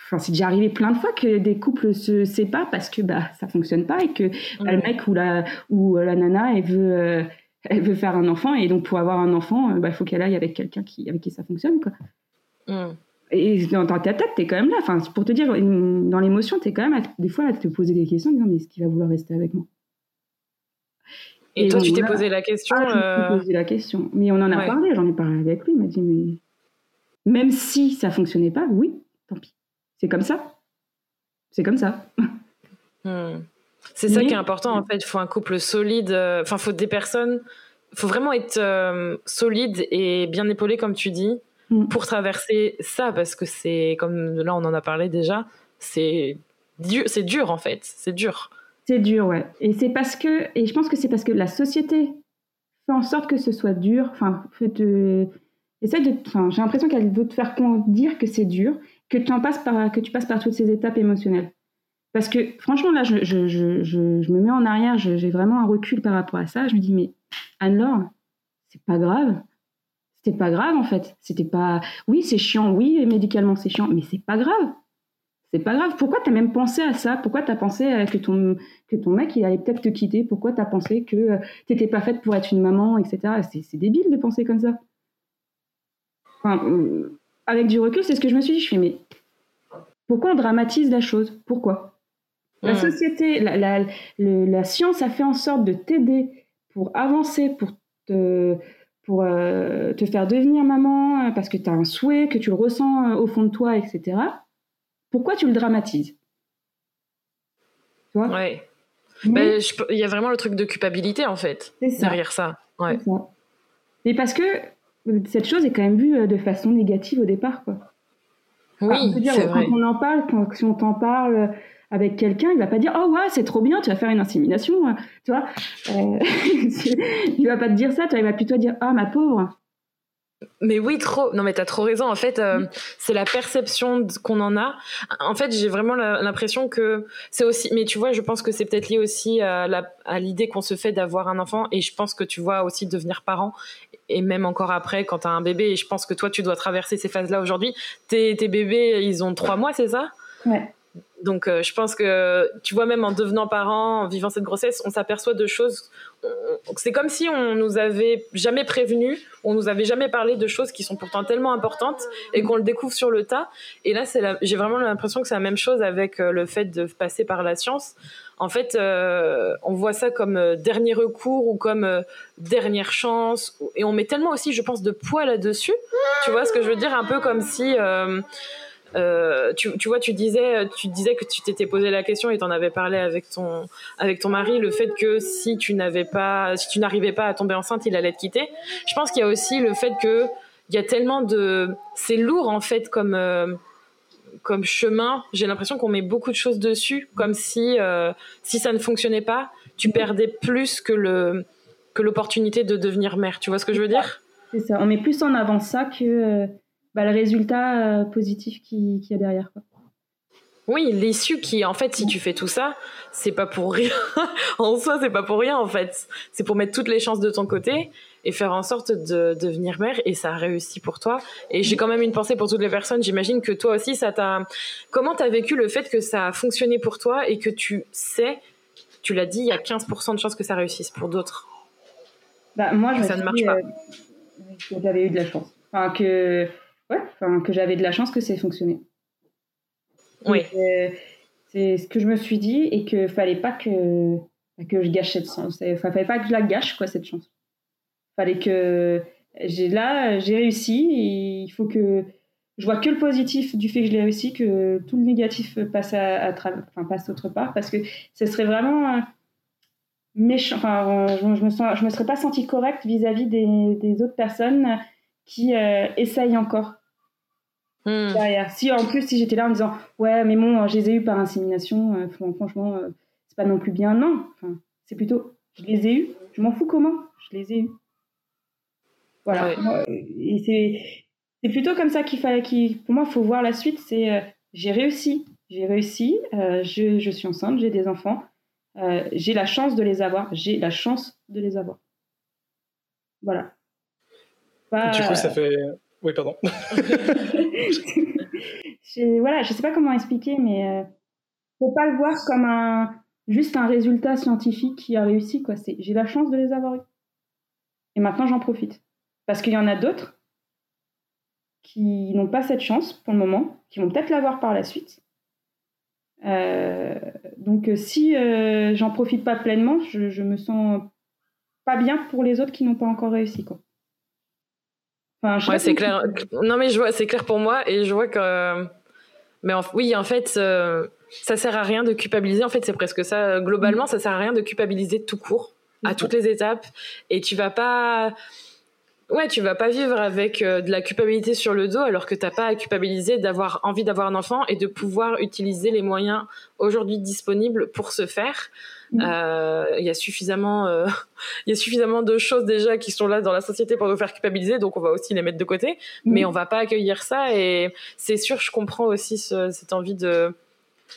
Enfin, c'est déjà arrivé plein de fois que des couples se séparent parce que bah ça fonctionne pas et que bah, le mec ou la ou la nana elle veut euh, elle veut faire un enfant et donc pour avoir un enfant, il bah, faut qu'elle aille avec quelqu'un qui avec qui ça fonctionne quoi. Mm. Et dans ta tête, t'es quand même là. Enfin, pour te dire, dans l'émotion, t'es quand même des fois à te poser des questions, en disant mais est-ce qu'il va vouloir rester avec moi? Et, toi, tu t'es posé la question ah, Je euh, posé la question. Mais on en a parlé, j'en ai parlé avec lui. Il m'a dit mais même si ça fonctionnait pas, oui, tant pis. C'est comme ça. C'est comme ça. Hmm. C'est ça qui est important en fait. Il faut un couple solide. Euh, enfin, il faut des personnes. Il faut vraiment être euh, solide et bien épaulé, comme tu dis Mm. pour traverser ça parce que c'est comme là on en a parlé déjà c'est dur c'est dur en fait. C'est dur. C'est dur ouais. Et c'est parce que et je pense que c'est parce que la société fait en sorte que ce soit dur. Enfin de essaie de enfin j'ai l'impression qu'elle veut te faire dire que c'est dur que tu en passes par que tu passes par toutes ces étapes émotionnelles. Parce que franchement là je, je, je, je me mets en arrière j'ai vraiment un recul par rapport à ça. Je me dis mais Anne-Laure c'est pas grave c'était pas grave en fait. C'était pas. Oui, c'est chiant. Oui, médicalement c'est chiant, mais c'est pas grave. C'est pas grave. Pourquoi t'as même pensé à ça? Pourquoi t'as pensé que ton que ton mec il allait peut-être te quitter? Pourquoi t'as pensé que euh, t'étais pas faite pour être une maman, etc. C'est débile de penser comme ça. Enfin, euh, avec du recul, c'est ce que je me suis dit. Je fais mais pourquoi on dramatise la chose? Pourquoi? La société, la, la, la science a fait en sorte de t'aider pour avancer, pour te pour euh, te faire devenir maman, euh, parce que tu as un souhait, que tu le ressens euh, au fond de toi, etc. Pourquoi tu le dramatises? Tu vois? Ouais. Ben, il y a vraiment le truc de culpabilité, en fait, derrière ça. Ouais. Mais parce que cette chose est quand même vue de façon négative au départ, quoi. Oui, c'est vrai. Quand on en parle, quand, si on t'en parle avec quelqu'un, il va pas dire oh ouais c'est trop bien, tu vas faire une insémination, hein. tu vois. Euh, il va pas te dire ça, il va plutôt dire ah ma pauvre. Mais oui, trop. Non, mais t'as trop raison. En fait, euh, c'est la perception qu'on en a. En fait, j'ai vraiment l'impression que c'est aussi. Mais tu vois, je pense que c'est peut-être lié aussi à l'idée qu'on se fait d'avoir un enfant. Et je pense que tu vois aussi devenir parent. Et même encore après, quand t'as un bébé. Et je pense que toi, tu dois traverser ces phases-là aujourd'hui. Tes, tes bébés, ils ont trois mois, c'est ça? Ouais Donc, euh, je pense que, tu vois, même en devenant parent, en vivant cette grossesse, on s'aperçoit de choses. C'est comme si on nous avait jamais prévenu, on nous avait jamais parlé de choses qui sont pourtant tellement importantes et qu'on le découvre sur le tas. Et là, c'est j'ai vraiment l'impression que c'est la même chose avec euh, le fait de passer par la science. En fait, euh, on voit ça comme dernier recours ou comme dernière chance. Et on met tellement aussi, je pense, de poids là-dessus. Tu vois ce que je veux dire? Un peu comme si euh, tu, vois, tu disais, tu disais que tu t'étais posé la question et t'en avais parlé avec ton, avec ton mari, le fait que si tu n'avais pas, si tu n'arrivais pas à tomber enceinte, il allait te quitter. Je pense qu'il y a aussi le fait que il y a tellement de, c'est lourd en fait comme, euh, comme chemin. J'ai l'impression qu'on met beaucoup de choses dessus, comme si, euh, si ça ne fonctionnait pas, tu perdais plus que le, que l'opportunité de devenir mère. Tu vois ce que je veux dire? C'est ça. On met plus en avant ça que bah, le résultat euh, positif qu'il y a derrière. Quoi. Oui, l'issue qui, en fait, si tu fais tout ça, c'est pas pour rien. en soi, c'est pas pour rien, en fait. C'est pour mettre toutes les chances de ton côté et faire en sorte de devenir mère et ça a réussi pour toi. Et j'ai quand même une pensée pour toutes les personnes. J'imagine que toi aussi, ça t'a. Comment t'as vécu le fait que ça a fonctionné pour toi et que tu sais, tu l'as dit, il y a 15% de chances que ça réussisse pour d'autres? Bah, moi, je ça ne marche pas. Euh, j'avais eu de la chance. Enfin, que ouais, enfin, que j'avais de la chance que ça ait fonctionné. Oui. Euh, c'est ce que je me suis dit et que fallait pas que, que je gâche cette chance. Enfin, fallait pas que je la gâche, quoi, cette chance. Fallait que. J'ai, là, j'ai réussi et il faut que. Je vois que le positif du fait que je l'ai réussi, que tout le négatif passe, à, enfin, passe autre part parce que ce serait vraiment méchant. Enfin, je, me sens, je me serais pas sentie correcte vis-à-vis des, des, autres personnes qui euh, essayent encore. Hmm. Derrière. Si en plus, si j'étais là en disant ouais, mais bon, je les ai eus par insémination, euh, franchement, euh, c'est pas non plus bien. Non, enfin, c'est plutôt je les ai eus, je m'en fous comment, je les ai eus. Voilà. Et c'est, c'est plutôt comme ça qu'il fallait. Qu'il, pour moi, il faut voir la suite. C'est euh, j'ai réussi, j'ai réussi, je, je, suis enceinte, j'ai des enfants, j'ai la chance de les avoir, j'ai la chance de les avoir. Voilà. du coup, ça fait oui, pardon. je, voilà, je sais pas comment expliquer, mais ne euh, faut pas le voir comme un juste un résultat scientifique qui a réussi. Quoi. C'est, j'ai la chance de les avoir eu. Et maintenant, j'en profite. Parce qu'il y en a d'autres qui n'ont pas cette chance pour le moment, qui vont peut-être l'avoir par la suite. Euh, donc, euh, si j'en profite pas pleinement, je, je me sens pas bien pour les autres qui n'ont pas encore réussi. Quoi ouais, c'est clair. Non, mais je vois, c'est clair pour moi et je vois que. Mais oui, en fait, euh, ça sert à rien de culpabiliser. En fait, c'est presque ça. Globalement, ça sert à rien de culpabiliser tout court, à toutes les étapes. Et tu vas pas. Ouais, tu vas pas vivre avec euh, de la culpabilité sur le dos alors que t'as pas à culpabiliser d'avoir envie d'avoir un enfant et de pouvoir utiliser les moyens aujourd'hui disponibles pour se faire. Mm. Euh, il y a suffisamment, euh, il y a suffisamment de choses déjà qui sont là dans la société pour nous faire culpabiliser, donc on va aussi les mettre de côté, mm. mais on va pas accueillir ça. Et c'est sûr, je comprends aussi cette envie de,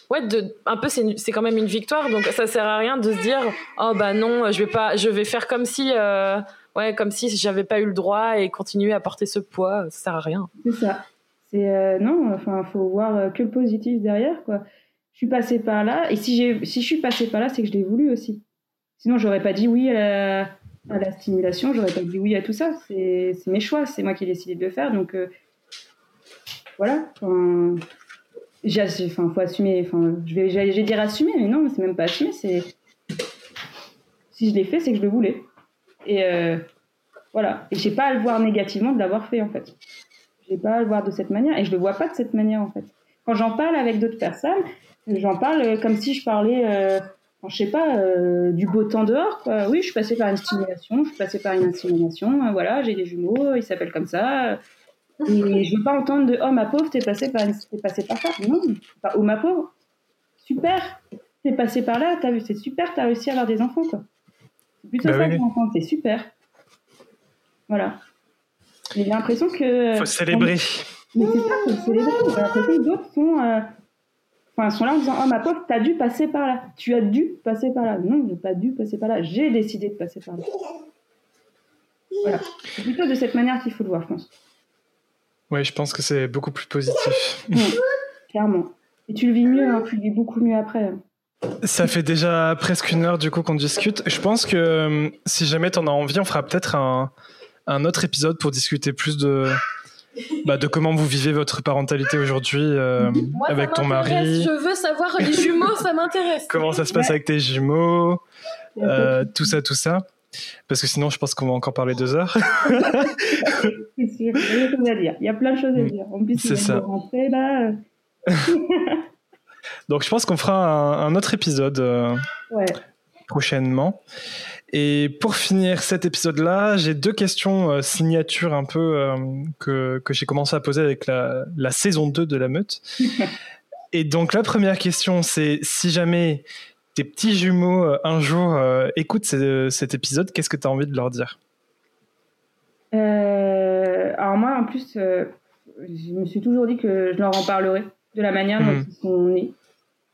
ouais, de, un peu, c'est quand même une victoire, donc ça sert à rien de se dire, oh bah non, je vais pas, je vais faire comme si, euh, ouais, comme si j'avais pas eu le droit et continuer à porter ce poids, ça sert à rien. C'est ça. C'est non, enfin, faut voir que le positif derrière, quoi je suis passée par là. Et si, si je suis passée par là, c'est que je l'ai voulu aussi. Sinon, j'aurais pas dit oui à la, stimulation, j'aurais pas dit oui à tout ça. C'est, mes choix, c'est moi qui ai décidé de le faire. Donc, euh, voilà. Enfin, faut assumer. Enfin, je vais, j'ai dire assumer, mais non, c'est même pas assumer. Si je l'ai fait, c'est que je le voulais. Et euh, voilà. Et j'ai pas à le voir négativement de l'avoir fait en fait. J'ai pas à le voir de cette manière, et je le vois pas de cette manière en fait. Quand j'en parle avec d'autres personnes, J'en parle euh, comme si je parlais, euh, je sais pas, euh, du beau temps dehors. Quoi. Oui, je suis passée par une stimulation, je suis passée par une insémination. voilà, j'ai des jumeaux, ils s'appellent comme ça. Et je veux pas entendre de oh ma pauvre, t'es passée par, t'es passée par ça. Non, pas oh ma pauvre. Super, t'es passée par là, t'as vu, c'est super, t'as réussi à avoir des enfants quoi. C'est plutôt bah ça oui. que c'est super. Voilà. J'ai l'impression que. Faut célébrer. Mais c'est ça, faut célébrer. J'ai l'impression que d'autres sont Enfin, ils sont là en disant Oh, ma pauvre, t'as dû passer par là. Tu as dû passer par là. Non, j'ai pas dû passer par là. J'ai décidé de passer par là. Voilà. C'est plutôt de cette manière qu'il faut le voir, je pense. Oui, je pense que c'est beaucoup plus positif. clairement. Et tu le vis mieux, hein, tu le vis beaucoup mieux après. Ça fait déjà presque une heure du coup qu'on discute. Je pense que euh, si jamais tu en as envie, on fera peut-être un, un, autre épisode pour discuter plus de, bah, de comment vous vivez votre parentalité aujourd'hui euh, avec ton mari. Je veux savoir les jumeaux, ça m'intéresse. comment ça se passe avec tes jumeaux, euh, tout ça, tout ça. Parce que sinon, je pense qu'on va encore parler deux heures. C'est sûr, il y a choses à dire. Il y a plein de choses à mm. dire. En plus, c'est ça. Rentrer, là. Donc, je pense qu'on fera un, autre épisode euh, prochainement. Et pour finir cet épisode-là, j'ai deux questions euh, signatures un peu euh, que, que j'ai commencé à poser avec la, la, saison 2 de la meute. Et donc, la première question, c'est si jamais tes petits jumeaux euh, un jour euh, écoutent cet épisode, qu'est-ce que tu as envie de leur dire? Alors moi, en plus, je me suis toujours dit que je leur en parlerai de la manière dont hmm. ils sont nés.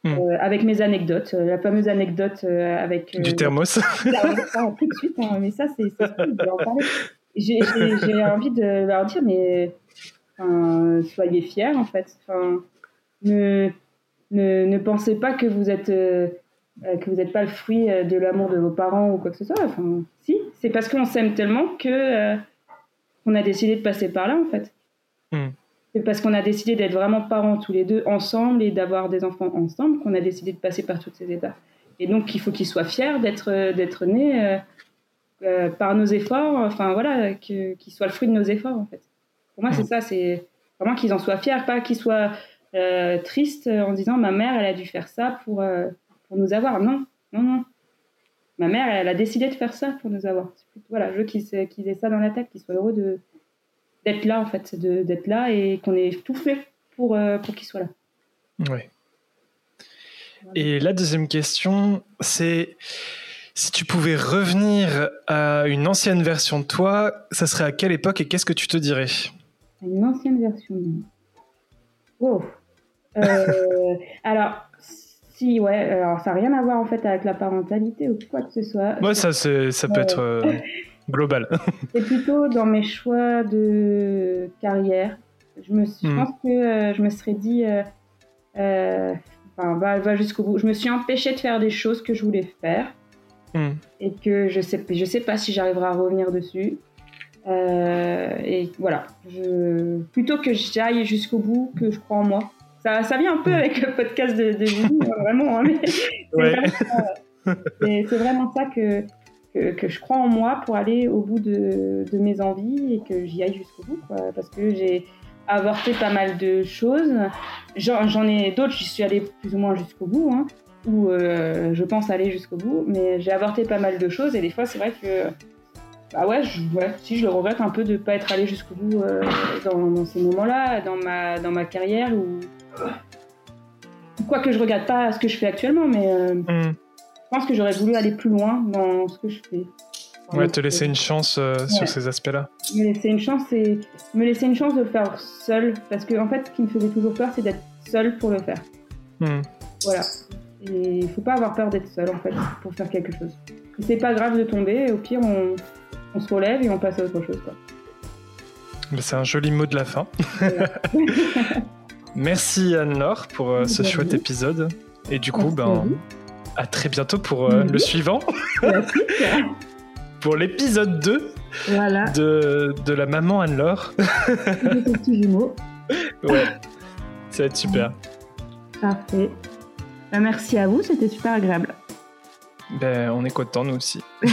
Hmm. avec mes anecdotes, la fameuse anecdote avec... du thermos tout de suite, hein, mais ça, c'est J'ai envie de leur dire, mais soyez fiers, en fait. ne, ne, ne, pensez pas que vous êtes euh, que vous n'êtes pas le fruit euh, de l'amour de vos parents ou quoi que ce soit. Enfin, si, c'est parce qu'on s'aime tellement que euh, on a décidé de passer par là en fait. Hmm. C'est parce qu'on a décidé d'être vraiment parents tous les deux ensemble et d'avoir des enfants ensemble qu'on a décidé de passer par toutes ces étapes. Et donc il faut qu'ils soient fiers d'être d'être nés par nos efforts. Enfin voilà, qu'ils soient le fruit de nos efforts en fait. Pour moi c'est ça, c'est vraiment qu'ils en soient fiers, pas qu'ils soient tristes en disant ma mère elle a dû faire ça pour pour nous avoir. Non, non, non. Ma mère, elle, a décidé de faire ça pour nous avoir. Voilà, je veux qu'ils aient ça dans la tête, qu'ils soient heureux de d'être là, en fait, d'être là et qu'on ait tout fait pour, euh, pour qu'ils soient là. Oui. Et la deuxième question, c'est si tu pouvais revenir à une ancienne version de toi, ça serait à quelle époque et qu'est-ce que tu te dirais? Une ancienne version de moi. Oh. Euh, alors, si, ouais, alors ça n'a rien à voir en fait avec la parentalité ou quoi que ce soit. Ouais, ça, ça peut être euh, global. C'est plutôt dans mes choix de carrière. Je, me, je hmm. pense que euh, je me serais dit, euh, enfin, va, va jusqu'au bout. Je me suis empêchée de faire des choses que je voulais faire hmm. et que je sais, je sais pas si j'arriverai à revenir dessus. et voilà, je, plutôt que j'aille jusqu'au bout, que je crois en moi. Ça, ça vient un peu avec le podcast de, de hein, vraiment. Hein, c'est vraiment, ça que, que, je crois en moi pour aller au bout de, mes envies et que j'y aille jusqu'au bout. parce que j'ai avorté pas mal de choses. J'en ai d'autres, j'y suis allée plus ou moins jusqu'au bout, hein, ou euh, je pense aller jusqu'au bout, mais j'ai avorté pas mal de choses et des fois, c'est vrai que bah ouais, si je le regrette un peu de ne pas être allé jusqu'au bout euh, dans, ces moments-là, dans ma, dans ma carrière ou Quoique je regarde pas ce que je fais actuellement, mais euh, hmm. Je pense que j'aurais voulu aller plus loin dans ce que je fais. Ouais, te laisser une chance euh, sur ces aspects-là. Me laisser une chance et me laisser une chance de le faire seul, parce que en fait, ce qui me faisait toujours peur, c'est d'être seul pour le faire. Hmm. Voilà. Et il faut pas avoir peur d'être seul en fait pour faire quelque chose. C'est pas grave de tomber, au pire on, on, se relève et on passe à autre chose. C'est un joli mot de la fin. Merci Anne-Laure pour euh, ce chouette épisode. Et du coup, ben, à très bientôt pour euh, le suivant. pour l'épisode 2 de, de, la maman Anne-Laure. ouais, ça va être super. Parfait. Ben, merci à vous, c'était super agréable. Ben, on est content nous aussi.